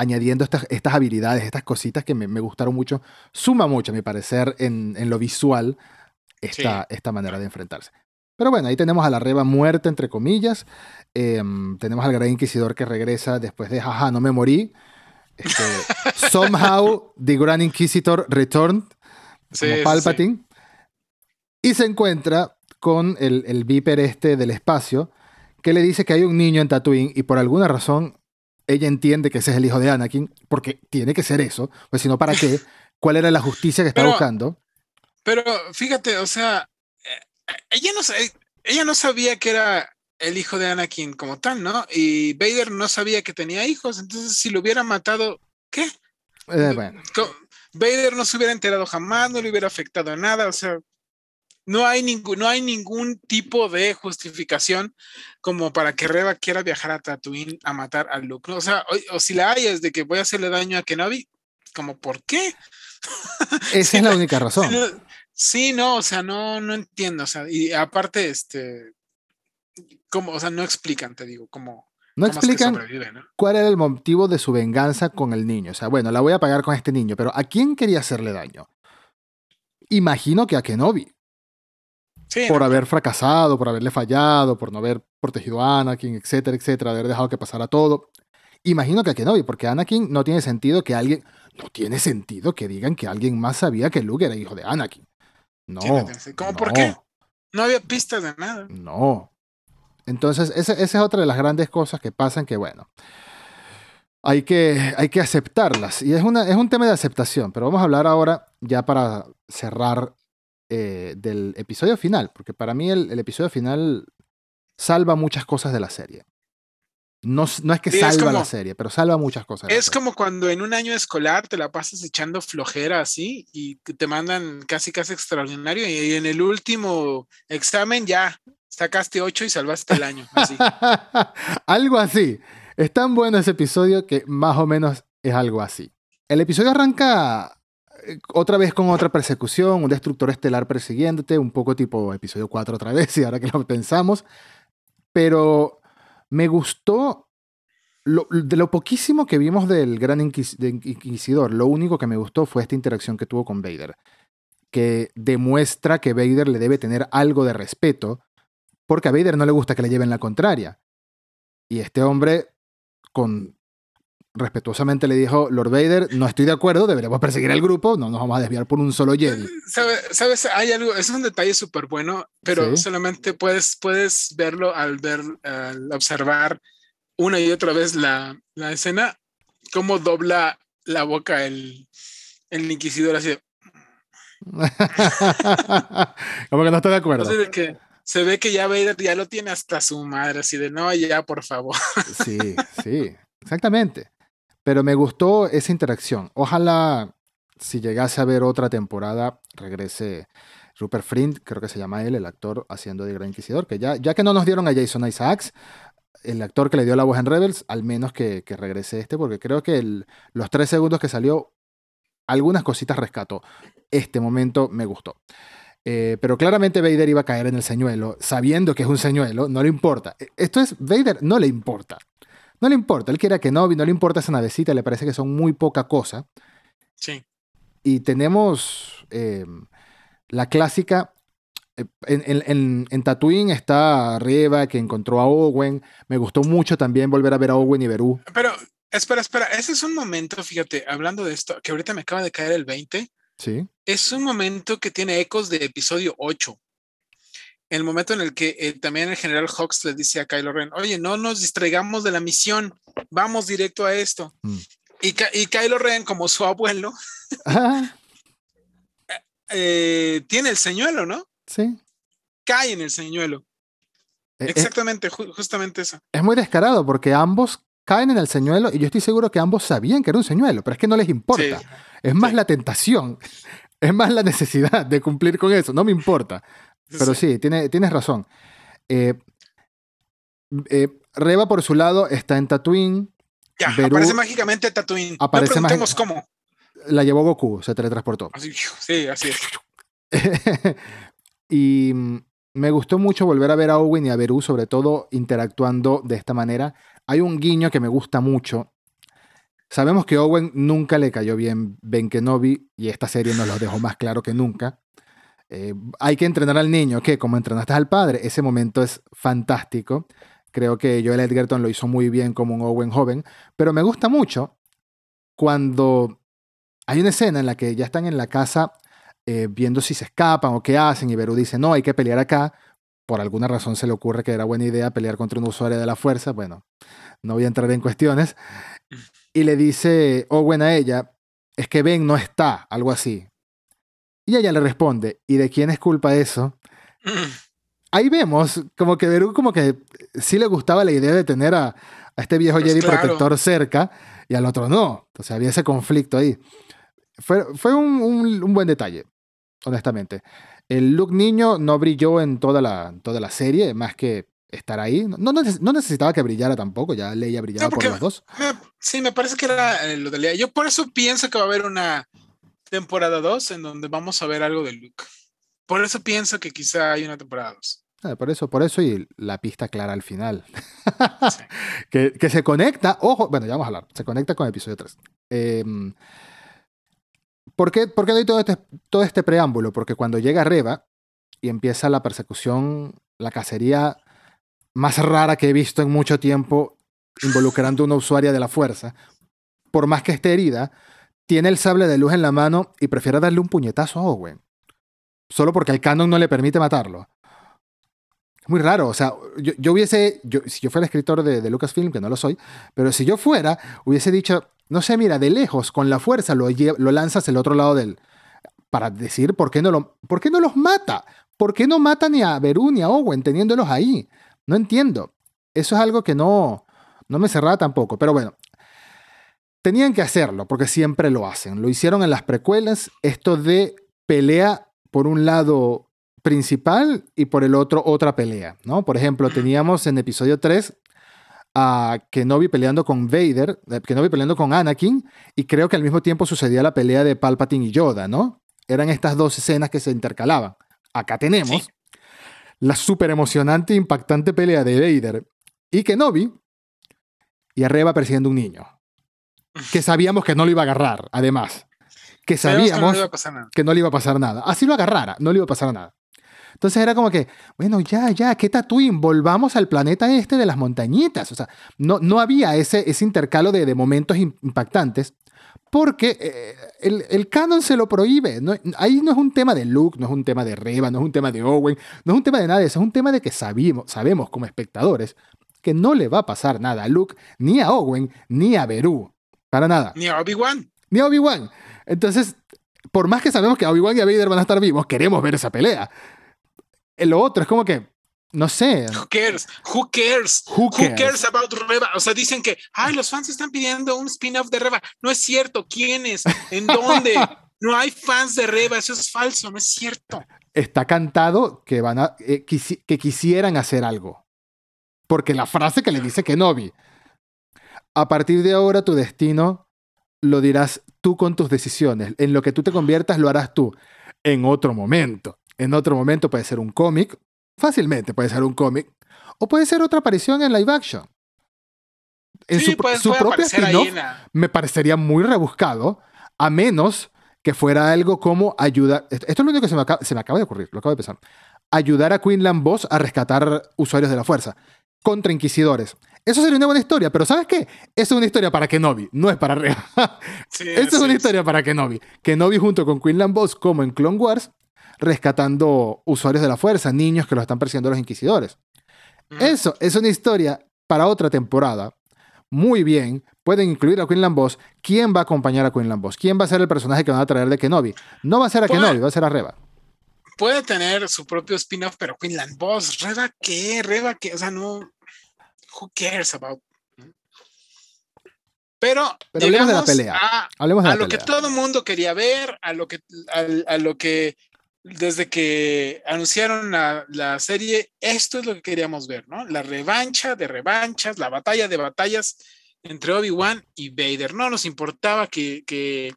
añadiendo estas, estas, habilidades, estas cositas que me, gustaron mucho. Suma mucho, a mi parecer, en, en lo visual esta, esta manera de enfrentarse. Pero bueno, ahí tenemos a la Reba muerta, entre comillas. Em, tenemos al Gran Inquisidor que regresa después de, jaja, no me morí. Este, *laughs* somehow the Grand Inquisitor returned como Palpatine y se encuentra con el, el Viper este del espacio que le dice que hay un niño en Tatooine y por alguna razón ella entiende que ese es el hijo de Anakin, porque tiene que ser eso, pues si no, ¿para qué? *laughs* ¿Cuál era la justicia que Pero- buscando? Pero fíjate, o sea, eh, ella no, ella no sabía que era el hijo de Anakin como tal, ¿no? Y Vader no sabía que tenía hijos, entonces si lo hubiera matado, ¿qué? Eh, bueno, Vader no se hubiera enterado jamás, no le hubiera afectado en nada, o sea, no hay, ningún, no hay ningún tipo de justificación como para que Reba quiera viajar a Tatooine a matar a Luke, ¿no? O sea, o, o si la hay es de que voy a hacerle daño a Kenobi, como ¿por qué? esa es la única razón. Sí, *laughs* no- Sí, no, o sea, no, no entiendo, o sea, y aparte, este, como, o sea, no explican, te digo, cómo, No explican cuál era el motivo de su venganza con el niño. O sea, bueno, la voy a pagar con este niño, pero ¿a quién quería hacerle daño? Imagino que a Kenobi, Sí, por no, haber fracasado, por haberle fallado, por no haber protegido a Anakin, etcétera, etcétera, haber dejado que pasara todo. Imagino que a Kenobi, porque Anakin no tiene sentido que alguien, no tiene sentido que digan que alguien más sabía que Luke era hijo de Anakin. No. Sí. ¿Cómo por qué? no había pistas de nada. No. Entonces, ese- esa es otra de las grandes cosas que pasan que, bueno, hay que, hay que aceptarlas. Y es, una, es un tema de aceptación, pero vamos a hablar ahora, ya para cerrar, eh, del episodio final, porque para mí el, el episodio final salva muchas cosas de la serie. No, no es que Sí, es salva como- la serie, pero salva muchas cosas. de Es como cuando en un año escolar te la pasas echando flojera así y te mandan casi casi extraordinario y en el último examen ya sacaste ocho y salvaste el año. Así. *laughs* algo así. Es tan bueno ese episodio que más o menos es algo así. El episodio arranca otra vez con otra persecución, un destructor estelar persiguiéndote, un poco tipo episodio 4 otra vez, *laughs* y ahora que lo pensamos. Pero me gustó lo- de lo poquísimo que vimos del Gran Inquisidor. Lo único que me gustó fue esta interacción que tuvo con Vader, que demuestra que Vader le debe tener algo de respeto porque a Vader no le gusta que le lleven la contraria. Y este hombre, con respetuosamente le dijo, Lord Vader, no estoy de acuerdo, deberíamos perseguir al grupo, no nos vamos a desviar por un solo Jedi. ¿Sabes? ¿Sabes? Hay algo, es un detalle súper bueno, pero Sí. solamente puedes, puedes verlo al ver, al observar una y otra vez la, la escena, cómo dobla la boca el, el inquisidor así. de- *laughs* Como que no estoy de acuerdo. así de que se ve que ya Vader ya lo tiene hasta su madre, así de no, ya, por favor. Sí, sí, exactamente. Pero me gustó esa interacción. Ojalá, si llegase a ver otra temporada, regrese Rupert Friend, creo que se llama él, el actor haciendo de Gran Inquisidor, que ya, ya que no nos dieron a Jason Isaacs, el actor que le dio la voz en Rebels, al menos que, que regrese este, porque creo que los tres segundos que salió, algunas cositas rescató. Este momento me gustó. Eh, pero claramente Vader iba a caer en el señuelo, sabiendo que es un señuelo, no le importa. E- Esto es, Vader no le importa. No le importa, él quiere a Kenobi, no le importa esa navecita, le parece que son muy poca cosa. Sí. Y tenemos eh, la clásica. eh, En, en, en, en Tatooine está Reva, que encontró a Owen. Me gustó mucho también volver a ver a Owen y Beru. Pero, espera, espera, ese es un momento, fíjate, hablando de esto, que ahorita me acaba de caer el 20, Sí. es un momento que tiene ecos de episodio 8. El momento en el que eh, también el general Hawks le dice a Kylo Ren, oye, no nos distraigamos de la misión, vamos directo a esto. Mm. Y, y Kylo Ren, como su abuelo, *laughs* Ah, eh, tiene el señuelo, ¿no? sí. Cae en el señuelo. Eh, Es, Exactamente, ju- justamente eso. es muy descarado porque ambos caen en el señuelo y yo estoy seguro que ambos sabían que era un señuelo, pero es que no les importa. Sí. Es más Sí. la tentación, *laughs* es más la necesidad de cumplir con eso, no me importa. Pero sí, tiene, tienes razón. Eh, eh, Reba, por su lado, está en Tatooine. Ya, Beru- aparece mágicamente Tatooine. Aparece no mági- preguntemos cómo. La llevó Goku, se teletransportó. Así, sí, así es. *laughs* y mm, me gustó mucho volver a ver a Owen y a Beru, sobre todo interactuando de esta manera. Hay un guiño que me gusta mucho. Sabemos que Owen nunca le cayó bien Ben Kenobi y esta serie nos lo dejó más claro que nunca. Eh, hay que entrenar al niño, que como entrenaste al padre, ese momento es fantástico. Creo que Joel Edgerton lo hizo muy bien como un Owen joven, pero me gusta mucho cuando hay una escena en la que ya están en la casa eh, viendo si se escapan o qué hacen y Beru dice, no, hay que pelear acá por alguna razón se le ocurre que era buena idea pelear contra un usuario de la fuerza. Bueno, no voy a entrar en cuestiones. Y le dice Owen a ella, es que Ben no está, algo así. Y ella le responde, ¿y de quién es culpa eso? Ahí vemos como que Beru como que sí le gustaba la idea de tener a, este viejo Pues Jedi claro. protector cerca y al otro no. Sea, había ese conflicto ahí. Fue, fue un, un- un buen detalle, honestamente. El look niño no brilló en toda la, toda la serie, más que estar ahí. No, no, no necesitaba que brillara tampoco, ya Leia brillaba No, por los dos. Me- sí, me parece que era eh, lo de Lea. Yo por eso pienso que va a haber una temporada 2 en donde vamos a ver algo de Luke. Por eso pienso que quizá hay una temporada 2. Ah, por eso, por eso y la pista clara al final. *laughs* Sí. que, que se conecta, ojo, bueno, ya vamos a hablar, se conecta con el episodio 3. Eh, ¿por, qué, por qué doy todo este, todo este preámbulo? Porque cuando llega Reba y empieza la persecución, la cacería más rara que he visto en mucho tiempo involucrando a una usuaria de la fuerza, por más que esté herida, tiene el sable de luz en la mano y prefiere darle un puñetazo a Owen. Solo porque el canon no le permite matarlo. Es muy raro, o sea, yo, yo hubiese, yo- si yo fuera escritor de, de Lucasfilm, que no lo soy, pero si yo fuera, hubiese dicho, no sé, mira, de lejos, con la fuerza lo, lo lanzas el otro lado del... Para decir por qué, no lo, por qué no los mata. ¿Por qué no mata ni a Beru ni a Owen teniéndolos ahí? No entiendo. Eso es algo que no, no me cerraba tampoco. Pero bueno, tenían que hacerlo porque siempre lo hacen. Lo hicieron en las precuelas, esto de pelea por un lado principal y por el otro otra pelea, ¿no? Por ejemplo, *clears throat* teníamos en episodio 3 a Kenobi peleando con Vader, eh, Kenobi peleando con Anakin, y creo que al mismo tiempo sucedía la pelea de Palpatine y Yoda, ¿no? Eran estas dos escenas que se intercalaban. Acá tenemos Sí. la súper emocionante e impactante pelea de Vader y Kenobi y a Reba persiguiendo un niño. Que sabíamos que no lo iba a agarrar, además. Que Sabíamos que no le iba a pasar nada. que no le iba a pasar nada. Así lo agarrara, no le iba a pasar nada. Entonces era como que, bueno, ya, ya, ¿qué Tatooine? Volvamos al planeta este de las montañitas. O sea, no, no había ese, ese intercalo de, de momentos im- impactantes porque eh, el, el canon se lo prohíbe. No- ahí no es un tema de Luke, no es un tema de Reba, no es un tema de Owen, no es un tema de nada de eso, es un tema de que sabimos, sabemos como espectadores que no le va a pasar nada a Luke, ni a Owen, ni a Beru. Para nada Ni a Obi-Wan. ni a Obi-Wan. Entonces, por más que sabemos que Obi-Wan y Vader van a estar vivos, queremos ver esa pelea. Eh, Lo otro es como que, no sé, Who cares? Who cares? who Who cares? cares about Reba? O sea, dicen que, ay, los fans están pidiendo un spin-off de Reba. No es cierto. ¿Quiénes? ¿En *laughs* dónde? No hay fans de Reba. Eso es falso. No es cierto. Está cantado que, van a, eh, quisi- que quisieran hacer algo. Porque la frase que le dice Kenobi, a partir de ahora tu destino lo dirás tú con tus decisiones. En lo que tú te conviertas lo harás tú. En otro momento. En otro momento puede ser un cómic. Fácilmente puede ser un cómic. O puede ser otra aparición en live action. En sí, su, propia la- me parecería muy rebuscado, a menos que fuera algo como ayudar. Esto esto es lo único que se me, acaba, se me acaba de ocurrir, lo acabo de pensar. Ayudar a Quinlan Boss a rescatar usuarios de la fuerza contra inquisidores. Eso sería una buena historia, pero ¿sabes qué? Eso es una historia para Kenobi, no es para Reba. *laughs* Sí, *laughs* Esa es una historia para Kenobi. Kenobi junto con Quinlan Boss, como en Clone Wars, rescatando usuarios de la fuerza, niños que los están persiguiendo los inquisidores. Eso es una historia para otra temporada. Muy bien. Pueden incluir a Quinlan Boss. ¿Quién va a acompañar a Quinlan Boss? ¿Quién va a ser el personaje que van a traer de Kenobi? No va a ser a Kenobi, va a ser a Reba. Puede tener su propio spin-off, pero Quinlan Boss, ¿Reba qué? ¿Reba qué? O sea, no. Who cares about? Pero, Pero hablemos de la pelea. a- Hablemos de a la lo que todo el mundo quería ver, a lo que, a, lo que desde que anunciaron la, la serie, esto es lo que queríamos ver, ¿no? La revancha de revanchas, la batalla de batallas entre Obi-Wan y Vader. No nos importaba que, que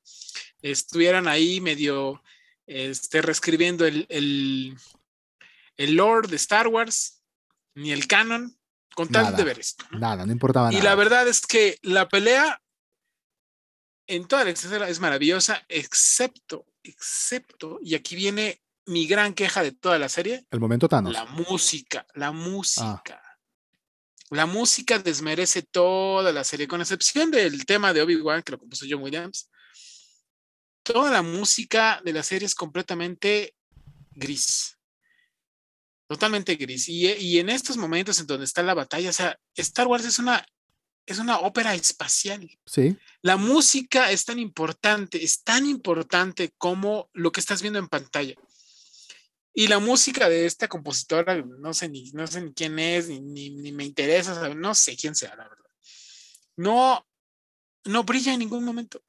estuvieran ahí medio este, reescribiendo el, el, el lore de Star Wars, ni el canon, con tal Nada. de ver esto. Nada, no importaba Y nada. la verdad es que la pelea en toda la extensión es maravillosa, excepto, excepto, y aquí viene mi gran queja de toda la serie, El momento Thanos. la música, la música. La música desmerece toda la serie, con excepción del tema de Obi-Wan, que lo compuso John Williams. Toda la música de la serie es completamente gris. Totalmente gris. Y, y, en estos momentos en donde está la batalla, o sea, Star Wars es una, es una ópera espacial. Sí. La música es tan importante, es tan importante como lo que estás viendo en pantalla. Y la música de esta compositora, no sé ni, no sé ni quién es, ni, ni, me interesa, no sé quién sea, la verdad. No, no brilla en ningún momento.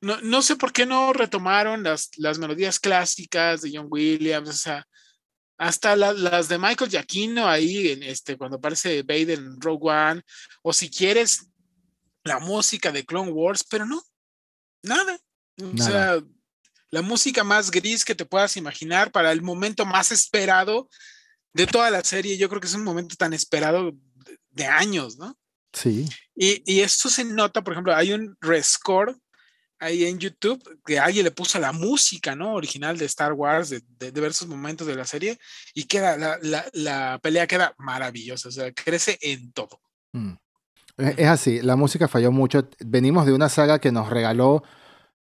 No, no sé por qué no retomaron las, las melodías clásicas de John Williams, o sea, hasta las de Michael Giacchino ahí, en este, cuando aparece Vader en Rogue One, o si quieres la música de Clone Wars, pero no, nada. O sea, la música más gris que te puedas imaginar para el momento más esperado de toda la serie. Yo creo que es un momento tan esperado de, años, ¿no? Sí. Y, y, esto se nota, por ejemplo, hay un rescore ahí en YouTube que alguien le puso la música, ¿no? Original de Star Wars, de, de diversos momentos de la serie, y queda, la, la, pelea queda maravillosa, o sea, crece en todo. Mm. Es así, la música falló mucho. Venimos de una saga que nos regaló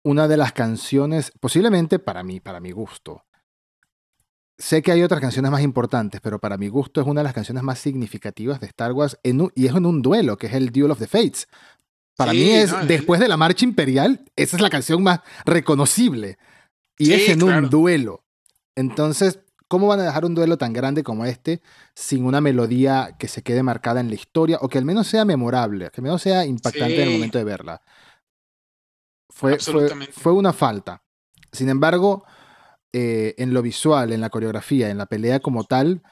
una de las canciones, posiblemente para mí, para mi gusto. Sé que hay otras canciones más importantes, pero para mi gusto es una de las canciones más significativas de Star Wars en y es en un duelo, que es el Duel of the Fates. Para mí es, después de la marcha imperial, esa es la canción más reconocible. Y es en un duelo. Entonces, ¿cómo van a dejar un duelo tan grande como este sin una melodía que se quede marcada en la historia o que al menos sea memorable, que al menos sea impactante en el momento de verla? Fue, fue, una falta. Sin embargo, eh, en lo visual, en la coreografía, en la pelea como tal,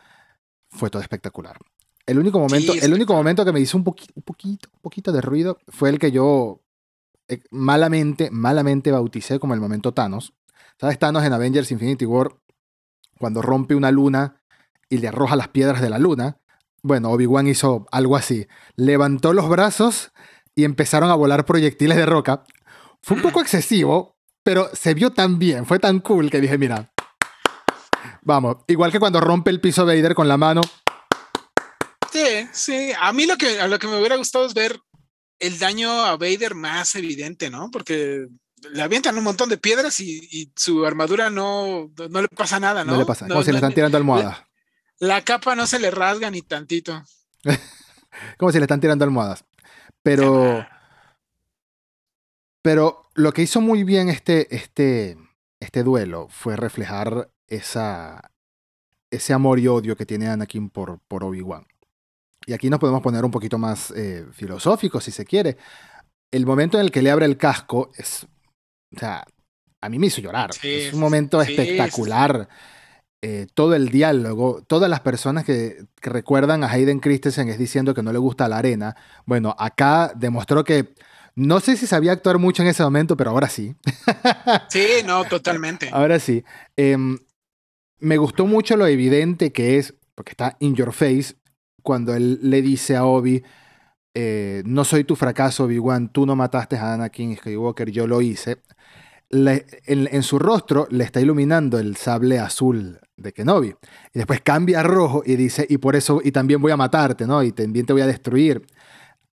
fue todo espectacular. El único momento, el único momento que me hizo un, poquito, un poquito, poquito de ruido fue el que yo eh, malamente, malamente bauticé como el momento Thanos. ¿Sabes? Thanos en Avengers Infinity War, cuando rompe una luna y le arroja las piedras de la luna. Bueno, Obi-Wan hizo algo así. Levantó los brazos y empezaron a volar proyectiles de roca. Fue un poco excesivo, pero se vio tan bien, fue tan cool que dije, mira, vamos, igual que cuando rompe el piso Vader con la mano. Sí, a mí lo que, a lo que me hubiera gustado es ver el daño a Vader más evidente, ¿no? Porque le avientan un montón de piedras y, su armadura no, no, le pasa nada, ¿no? No le pasa, como si le están tirando almohadas. La, la, capa no se le rasga ni tantito. *laughs* como si le están tirando almohadas. Pero... Pero lo que hizo muy bien este, este, este duelo fue reflejar esa, ese amor y odio que tiene Anakin por, por Obi-Wan. Y aquí nos podemos poner un poquito más eh, filosóficos, si se quiere. El momento en el que le abre el casco es. O sea, a mí me hizo llorar. es un momento espectacular. Eh, todo el diálogo, todas las personas que, que, recuerdan a Hayden Christensen es diciendo que no le gusta la arena. Bueno, acá demostró que no sé si sabía actuar mucho en ese momento, pero ahora sí. *laughs* Sí, no, totalmente. ahora sí. Em, me gustó mucho lo evidente que es, porque está in your face, cuando él le dice a Obi, eh, no soy tu fracaso, Obi-Wan, tú no mataste a Anakin Skywalker, yo lo hice. en, su rostro le está iluminando el sable azul de Kenobi. Y después cambia a rojo y dice, y por eso, y también voy a matarte, ¿no? Y también te voy a destruir.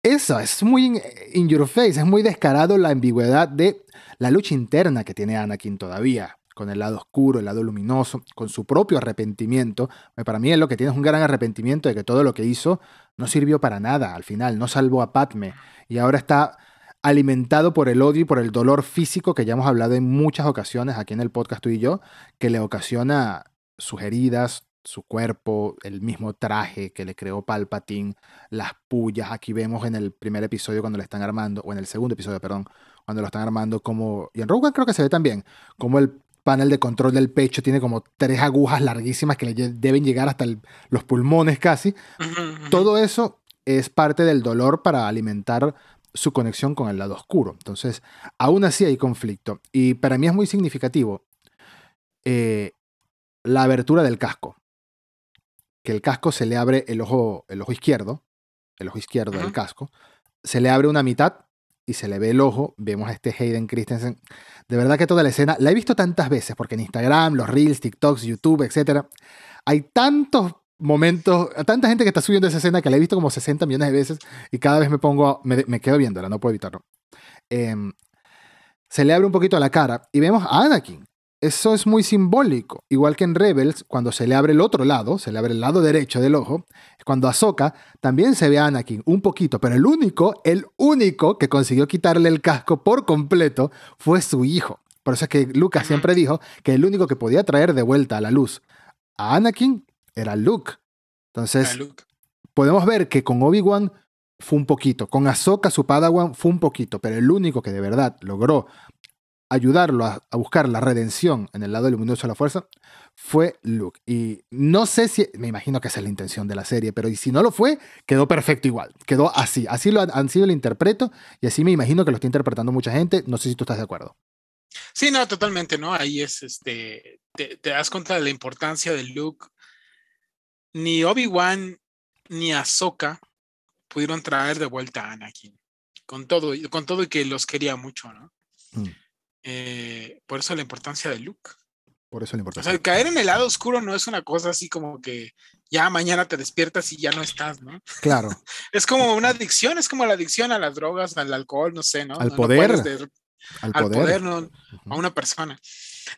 Eso es muy in, your face, es muy descarado la ambigüedad de la lucha interna que tiene Anakin todavía, con el lado oscuro, el lado luminoso, con su propio arrepentimiento. Eh, para mí es lo que tiene es un gran arrepentimiento de que todo lo que hizo no sirvió para nada al final, no salvó a Padme y ahora está alimentado por el odio y por el dolor físico que ya hemos hablado en muchas ocasiones aquí en el podcast tú y yo, que le ocasiona sus heridas, su cuerpo, el mismo traje que le creó Palpatine, las pullas. Aquí vemos en el primer episodio cuando le están armando, o en el segundo episodio, perdón, cuando lo están armando, como. Y en Rogue creo que se ve también, como el panel de control del pecho tiene como tres agujas larguísimas que le deben llegar hasta los pulmones casi. Todo eso es parte del dolor para alimentar su conexión con el lado oscuro. Entonces, aún así hay conflicto. Y para mí es muy significativo eh, la abertura del casco que el casco se le abre el ojo, el ojo izquierdo, el ojo izquierdo del casco, se le abre una mitad y se le ve el ojo, vemos a este Hayden Christensen. De verdad que toda la escena, la he visto tantas veces, porque en Instagram, los Reels, TikToks, YouTube, etc. Hay tantos momentos, tanta gente que está subiendo esa escena que la he visto como 60 millones de veces y cada vez me pongo, me, me quedo viéndola, no puedo evitarlo. Em, se le abre un poquito la cara y vemos a Anakin eso es muy simbólico. Igual que en Rebels, cuando se le abre el otro lado, se le abre el lado derecho del ojo, cuando Ahsoka también se ve a Anakin un poquito, pero el único, el único que consiguió quitarle el casco por completo fue su hijo. Por eso es que Lucas siempre dijo que el único que podía traer de vuelta a la luz a Anakin era Luke. Entonces, podemos ver que con Obi-Wan fue un poquito, con Ahsoka, su Padawan, fue un poquito, pero el único que de verdad logró ayudarlo a, buscar la redención en el lado luminoso de la fuerza fue Luke. Y no sé si, me imagino que esa es la intención de la serie, pero y si no lo fue, quedó perfecto igual. Quedó así. Así lo han sido lo interpreto y así me imagino que lo está interpretando mucha gente. No sé si tú estás de acuerdo. Sí, no, totalmente, ¿no? Ahí es, este, te, das cuenta de la importancia de Luke. Ni Obi-Wan ni Ahsoka pudieron traer de vuelta a Anakin. Con todo, con todo y que los quería mucho, ¿no? Mm. Eh, por eso la importancia de Luke. Por eso la importancia. O sea, caer en el lado oscuro no es una cosa así como que ya mañana te despiertas y ya no estás, ¿no? Claro. *laughs* es como una adicción, es como la adicción a las drogas, al alcohol, no sé, ¿no? Al poder. al, poder, a una persona.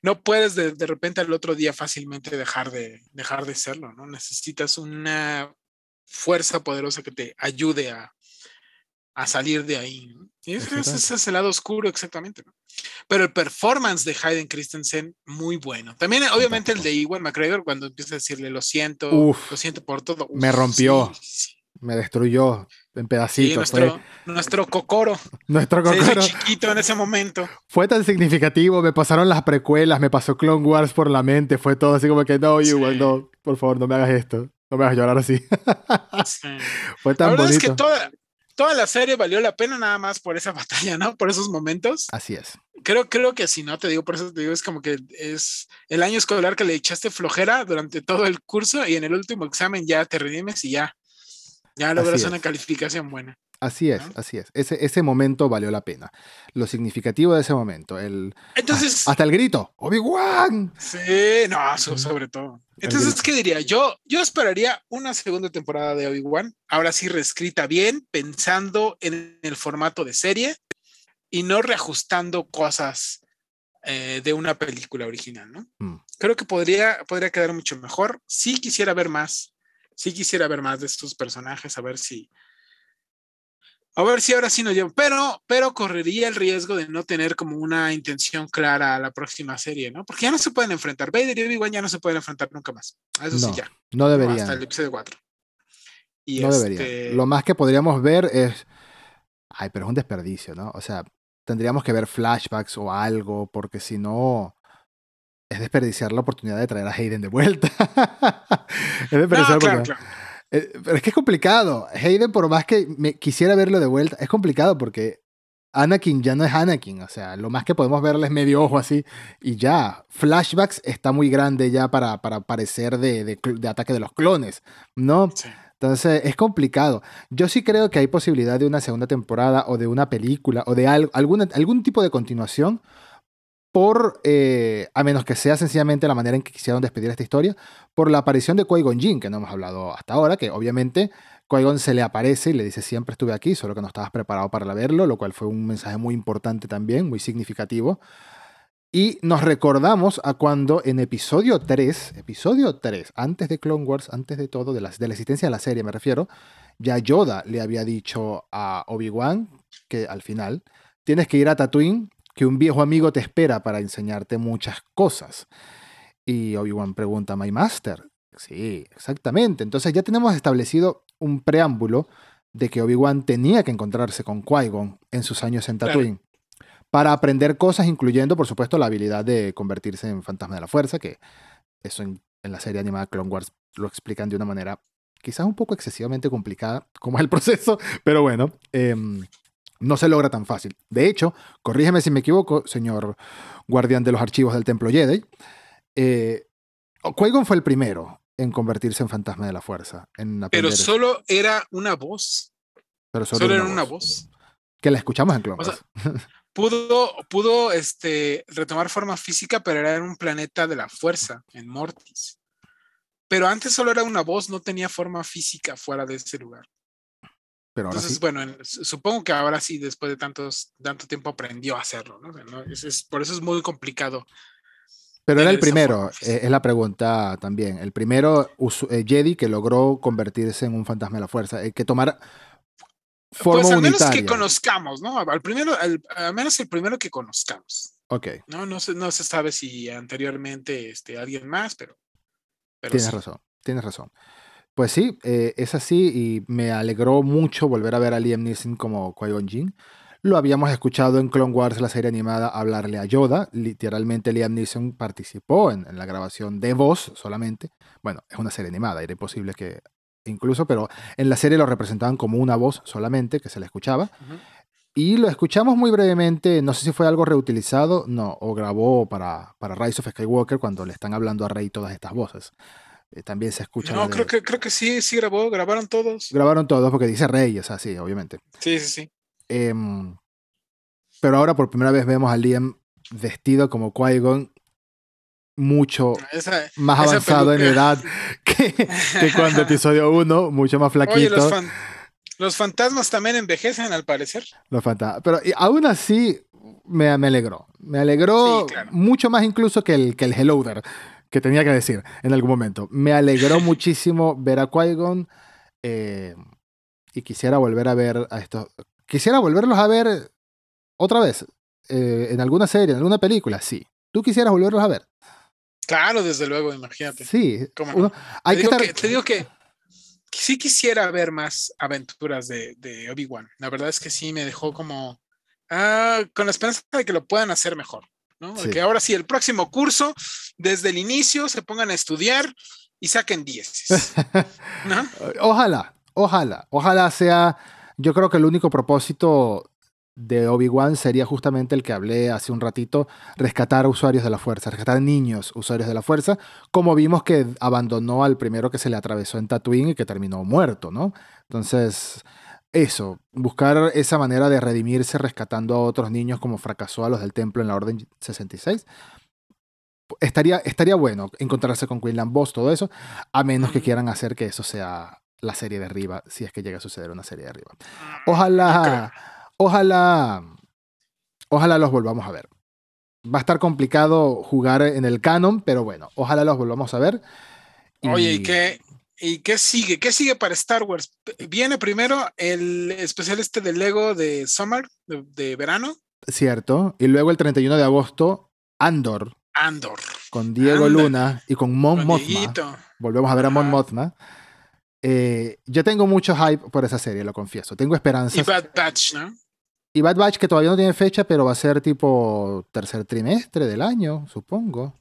No puedes de, de, repente al otro día fácilmente dejar de, dejar de serlo, ¿no? Necesitas una fuerza poderosa que te ayude a, a salir de ahí. ¿no? Y ese, es el lado oscuro, exactamente. Pero el performance de Hayden Christensen, muy bueno. También, obviamente, el de Iwan McGregor, cuando empieza a decirle lo siento, lo siento por todo. me rompió, me destruyó en pedacitos. nuestro, nuestro cocoro. Nuestro cocoro. chiquito en ese momento. Fue tan significativo, me pasaron las precuelas, me pasó Clone Wars por la mente, fue todo así como que no, Iwan, no, por favor, no me hagas esto. No me hagas llorar así. *laughs* Fue tan bonito. Es que toda, toda la serie valió la pena nada más por esa *laughs* batalla, ¿no? Por esos momentos. Así es. Creo, creo que si no, te digo, por eso te digo, es como que es el año escolar que le echaste flojera durante todo el curso y en el último examen ya te redimes y ya, ya logras una calificación buena. Así es, así es. Ese, ese momento valió la pena. Lo significativo de ese momento. El, Entonces. Hasta el grito. ¡Obi-Wan! Sí, no, sobre todo. Entonces, ¿qué diría? Yo, yo esperaría una segunda temporada de Obi-Wan. Ahora sí reescrita bien, pensando en el formato de serie y no reajustando cosas eh, de una película original, ¿no? Mm. Creo que podría, podría quedar mucho mejor. Sí quisiera ver más. Sí quisiera ver más de estos personajes, a ver si a ver si ahora sí nos lleva, pero, pero correría el riesgo de no tener como una intención clara a la próxima serie, ¿no? Porque ya no se pueden enfrentar. Vader y Obi-Wan ya no se pueden enfrentar nunca más. eso sí, ya. No deberían. hasta el episodio 4. Y no deberían. Este Lo más que podríamos ver es. Ay, pero es un desperdicio, ¿no? O sea, tendríamos que ver flashbacks o algo, porque si no. Es desperdiciar la oportunidad de traer a Hayden de vuelta. *laughs* es desperdiciar claro, claro. Eh, pero es que es complicado. Hayden, por más que me quisiera verlo de vuelta, es complicado porque Anakin ya no es Anakin. O sea, lo más que podemos verle es medio ojo así y ya. Flashbacks está muy grande ya para, para parecer de, de, ataque de los clones, ¿no? Entonces es complicado. Yo sí creo que hay posibilidad de una segunda temporada o de una película o de algún, algún tipo de continuación por, eh, a menos que sea sencillamente la manera en que quisieron despedir esta historia, por la aparición de Qui-Gon Jinn, que no hemos hablado hasta ahora, que obviamente Qui-Gon se le aparece y le dice siempre estuve aquí, solo que no estabas preparado para verlo, lo cual fue un mensaje muy importante también, muy significativo. Y nos recordamos a cuando en episodio 3, episodio 3, antes de Clone Wars, antes de todo, de de la existencia de la serie me refiero, ya Yoda le había dicho a Obi-Wan que al final tienes que ir a Tatooine que un viejo amigo te espera para enseñarte muchas cosas. Y Obi-Wan pregunta, ¿My Master? Sí, exactamente. Entonces ya tenemos establecido un preámbulo de que Obi-Wan tenía que encontrarse con Qui-Gon en sus años en Tatooine. Para aprender cosas, incluyendo, por supuesto, la habilidad de convertirse en fantasma de la fuerza, que eso en, la serie animada Clone Wars lo explican de una manera quizás un poco excesivamente complicada, como es el *laughs* proceso, pero bueno. Em, no se logra tan fácil. De hecho, corrígeme si me equivoco, señor guardián de los archivos del Templo Jedi, eh, Qui-Gon fue el primero en convertirse en fantasma de la fuerza. En Pero solo era una voz. Pero solo, era una voz. Que la escuchamos en Clone *laughs* pudo, pudo este, retomar forma física, pero era en un planeta de la fuerza, en Mortis. Pero antes solo era una voz, no tenía forma física fuera de ese lugar. Entonces, bueno, supongo que ahora sí, después de tantos, tanto tiempo aprendió a hacerlo, ¿no? es, por eso es muy complicado Pero era el primero, eh, es la pregunta también. El primero eh, Jedi que logró convertirse en un fantasma de la fuerza, eh, que tomar forma Pues al menos unitaria. que conozcamos, ¿no? Al primero, al, al menos el primero que conozcamos. Ok, No, no se, no se sabe si anteriormente este, alguien más, pero. pero tienes sí. razón, tienes razón. Pues sí, eh, es así y me alegró mucho volver a ver a Liam Neeson como Qui-Gon Jinn. Lo habíamos escuchado en Clone Wars, la serie animada, hablarle a Yoda. Literalmente Liam Neeson participó en, en la grabación de voz solamente. Bueno, es una serie animada, era imposible que incluso, pero en la serie lo representaban como una voz solamente, que se le escuchaba. Y lo escuchamos muy brevemente, no sé si fue algo reutilizado, no, o grabó para, para Rise of Skywalker cuando le están hablando a Rey todas estas voces. Eh, también se escucha. No, de- creo que, creo que sí, sí grabó, grabaron todos. Grabaron todos porque dice Rey, o sea, sí, obviamente. Sí, sí, sí. Em, pero ahora por primera vez vemos a Liam vestido como Qui-Gon, mucho Esa, más avanzado en edad que, que cuando episodio 1, mucho más Oye, flaquito. los, fan- los fantasmas también envejecen al parecer. Los fantasmas. Pero y aún así me, me alegró. Me alegró Sí, claro. mucho más incluso que el, que el Hello There, que tenía que decir en algún momento. Me alegró *laughs* muchísimo ver a Qui-Gon eh, y quisiera volver a ver a estos. Quisiera volverlos a ver otra vez eh, en alguna serie, en alguna película, sí. ¿Tú quisieras volverlos a ver? Claro, desde luego, imagínate. Sí. ¿Cómo no? Uno- hay te, que digo estar. que, te digo que sí quisiera ver más aventuras de, de Obi-Wan. La verdad es que sí me dejó como ah, con la esperanza de que lo puedan hacer mejor. ¿No? Sí. Que ahora sí, el próximo curso, desde el inicio, se pongan a estudiar y saquen 10. *laughs* ¿no? Ojalá, ojalá, ojalá sea. Yo creo que el único propósito de Obi-Wan sería justamente el que hablé hace un ratito, rescatar usuarios de la fuerza, rescatar niños usuarios de la fuerza, como vimos que abandonó al primero que se le atravesó en Tatooine y que terminó muerto, ¿no? Entonces, eso, buscar esa manera de redimirse rescatando a otros niños como fracasó a los del templo en la Orden 66. Estaría, estaría bueno encontrarse con Quinlan Boss, todo eso, a menos que quieran hacer que eso sea la serie de arriba, si es que llega a suceder una serie de arriba. Creo. Ojalá, ojalá, ojalá los volvamos a ver. Va a estar complicado jugar en el canon, pero bueno, ojalá los volvamos a ver. Oye, ¿y qué, ¿y qué sigue? ¿Qué sigue para Star Wars? Viene primero el especial este de Lego de Summer, de, de verano, Cierto. Y luego el 31 de agosto, Andor, Andor. con Diego. Luna y con Mon con Mothma. Volvemos a ver a Mon. Mothma. Eh, yo tengo mucho hype por esa serie, lo confieso. Tengo Y esperanzas. Bad Batch, ¿no? Y Bad Batch, que todavía no tiene fecha, pero va a ser tipo tercer trimestre del año, supongo.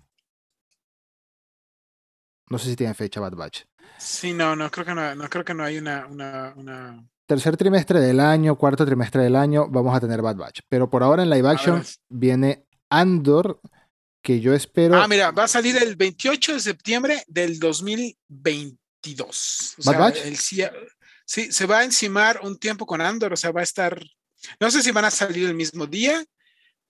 No sé si tiene fecha Bad Batch. Sí, no, no creo que no, no creo que no hay una, una, una... Tercer trimestre del año, cuarto trimestre del año, vamos a tener Bad Batch. Pero por ahora en live action viene Andor, que yo espero. Ah, mira, va a salir el 28 de septiembre del 2022. O ¿Bad sea, Batch? el sí, se va a encimar un tiempo con Andor, o sea, va a estar, no sé si van a salir el mismo día,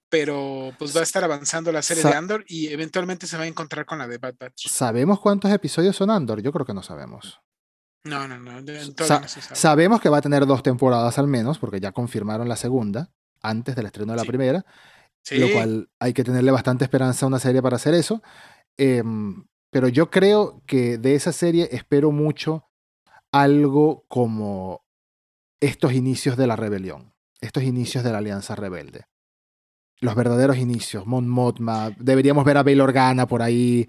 pero pues va a estar avanzando la serie Sa- de Andor y eventualmente se va a encontrar con la de Bad Batch. ¿Sabemos cuántos episodios son Andor? Yo creo que no sabemos. No, no, no, Sa- no sabe. Sabemos que va a tener dos temporadas al menos, porque ya confirmaron la segunda, antes del estreno de la Sí. primera. Sí, lo cual hay que tenerle bastante esperanza a una serie para hacer eso. Em, pero yo creo que de esa serie espero mucho algo como estos inicios de la rebelión, estos inicios de la Alianza Rebelde. Los verdaderos inicios, Mon Mothma, deberíamos ver a Bail Organa por ahí,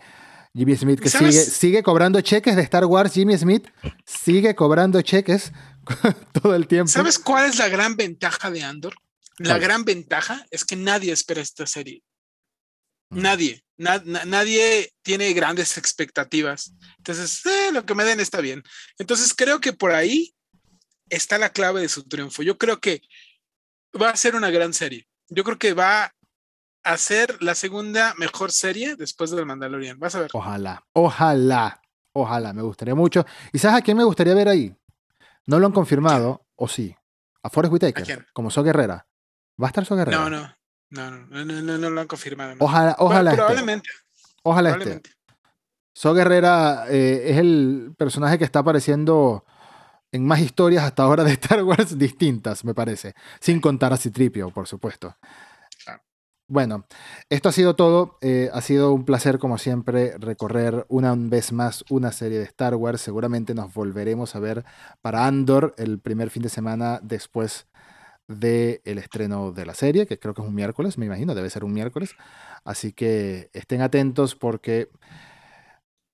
Jimmy Smith que sigue, sigue cobrando cheques de Star Wars, Jimmy Smith sigue cobrando cheques *laughs* todo el tiempo. ¿Sabes cuál es la gran ventaja de Andor? La gran ventaja es que nadie espera esta serie. Mm. Nadie, na- na- nadie tiene grandes expectativas. Entonces, eh, lo que me den está bien. Entonces, creo que por ahí está la clave de su triunfo. Yo creo que va a ser una gran serie. Yo creo que va a ser la segunda mejor serie después del Mandalorian. Vas a ver. Ojalá, ojalá, ojalá, me gustaría mucho. ¿Y sabes a quién me gustaría ver ahí? No lo han confirmado, o sí. A Forrest ¿A Whitaker, quién? como So Guerrera. ¿Va a estar So Guerrera? No, no, no, no, no, lo han confirmado. Ojalá, ojalá. Probablemente, Ojalá esté. So Guerrera eh, es el personaje que está apareciendo en más historias hasta ahora de Star Wars *laughs* distintas, me parece. Sin contar a Citripio, por supuesto. Bueno, esto ha sido todo. Eh, ha sido un placer, como siempre, recorrer una vez más una serie de Star Wars. Seguramente nos volveremos a ver para Andor el primer fin de semana después del estreno de la serie, que creo que es un miércoles, me imagino, debe ser un miércoles. Así que estén atentos porque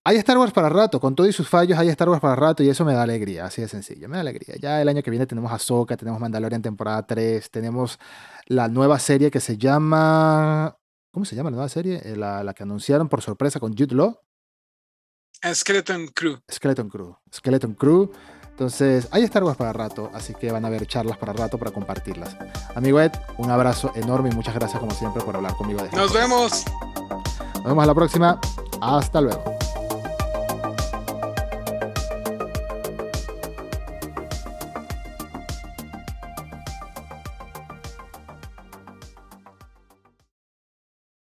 hay Star Wars para rato, con todos sus fallos hay Star Wars para rato y eso me da alegría, así de sencillo, me da alegría. Ya el año que viene tenemos Ahsoka, tenemos Mandalorian temporada 3, tenemos la nueva serie que se llama... ¿Cómo se llama la nueva serie? Eh, la, la que anunciaron por sorpresa con Jude Law. Skeleton Crew. Skeleton Crew. Skeleton Crew. Entonces, hay Star Wars para rato, así que van a haber charlas para rato para compartirlas. Amigo Ed, un abrazo enorme y muchas gracias como siempre por hablar conmigo de. Nos vemos. Nos vemos a la próxima. Hasta luego.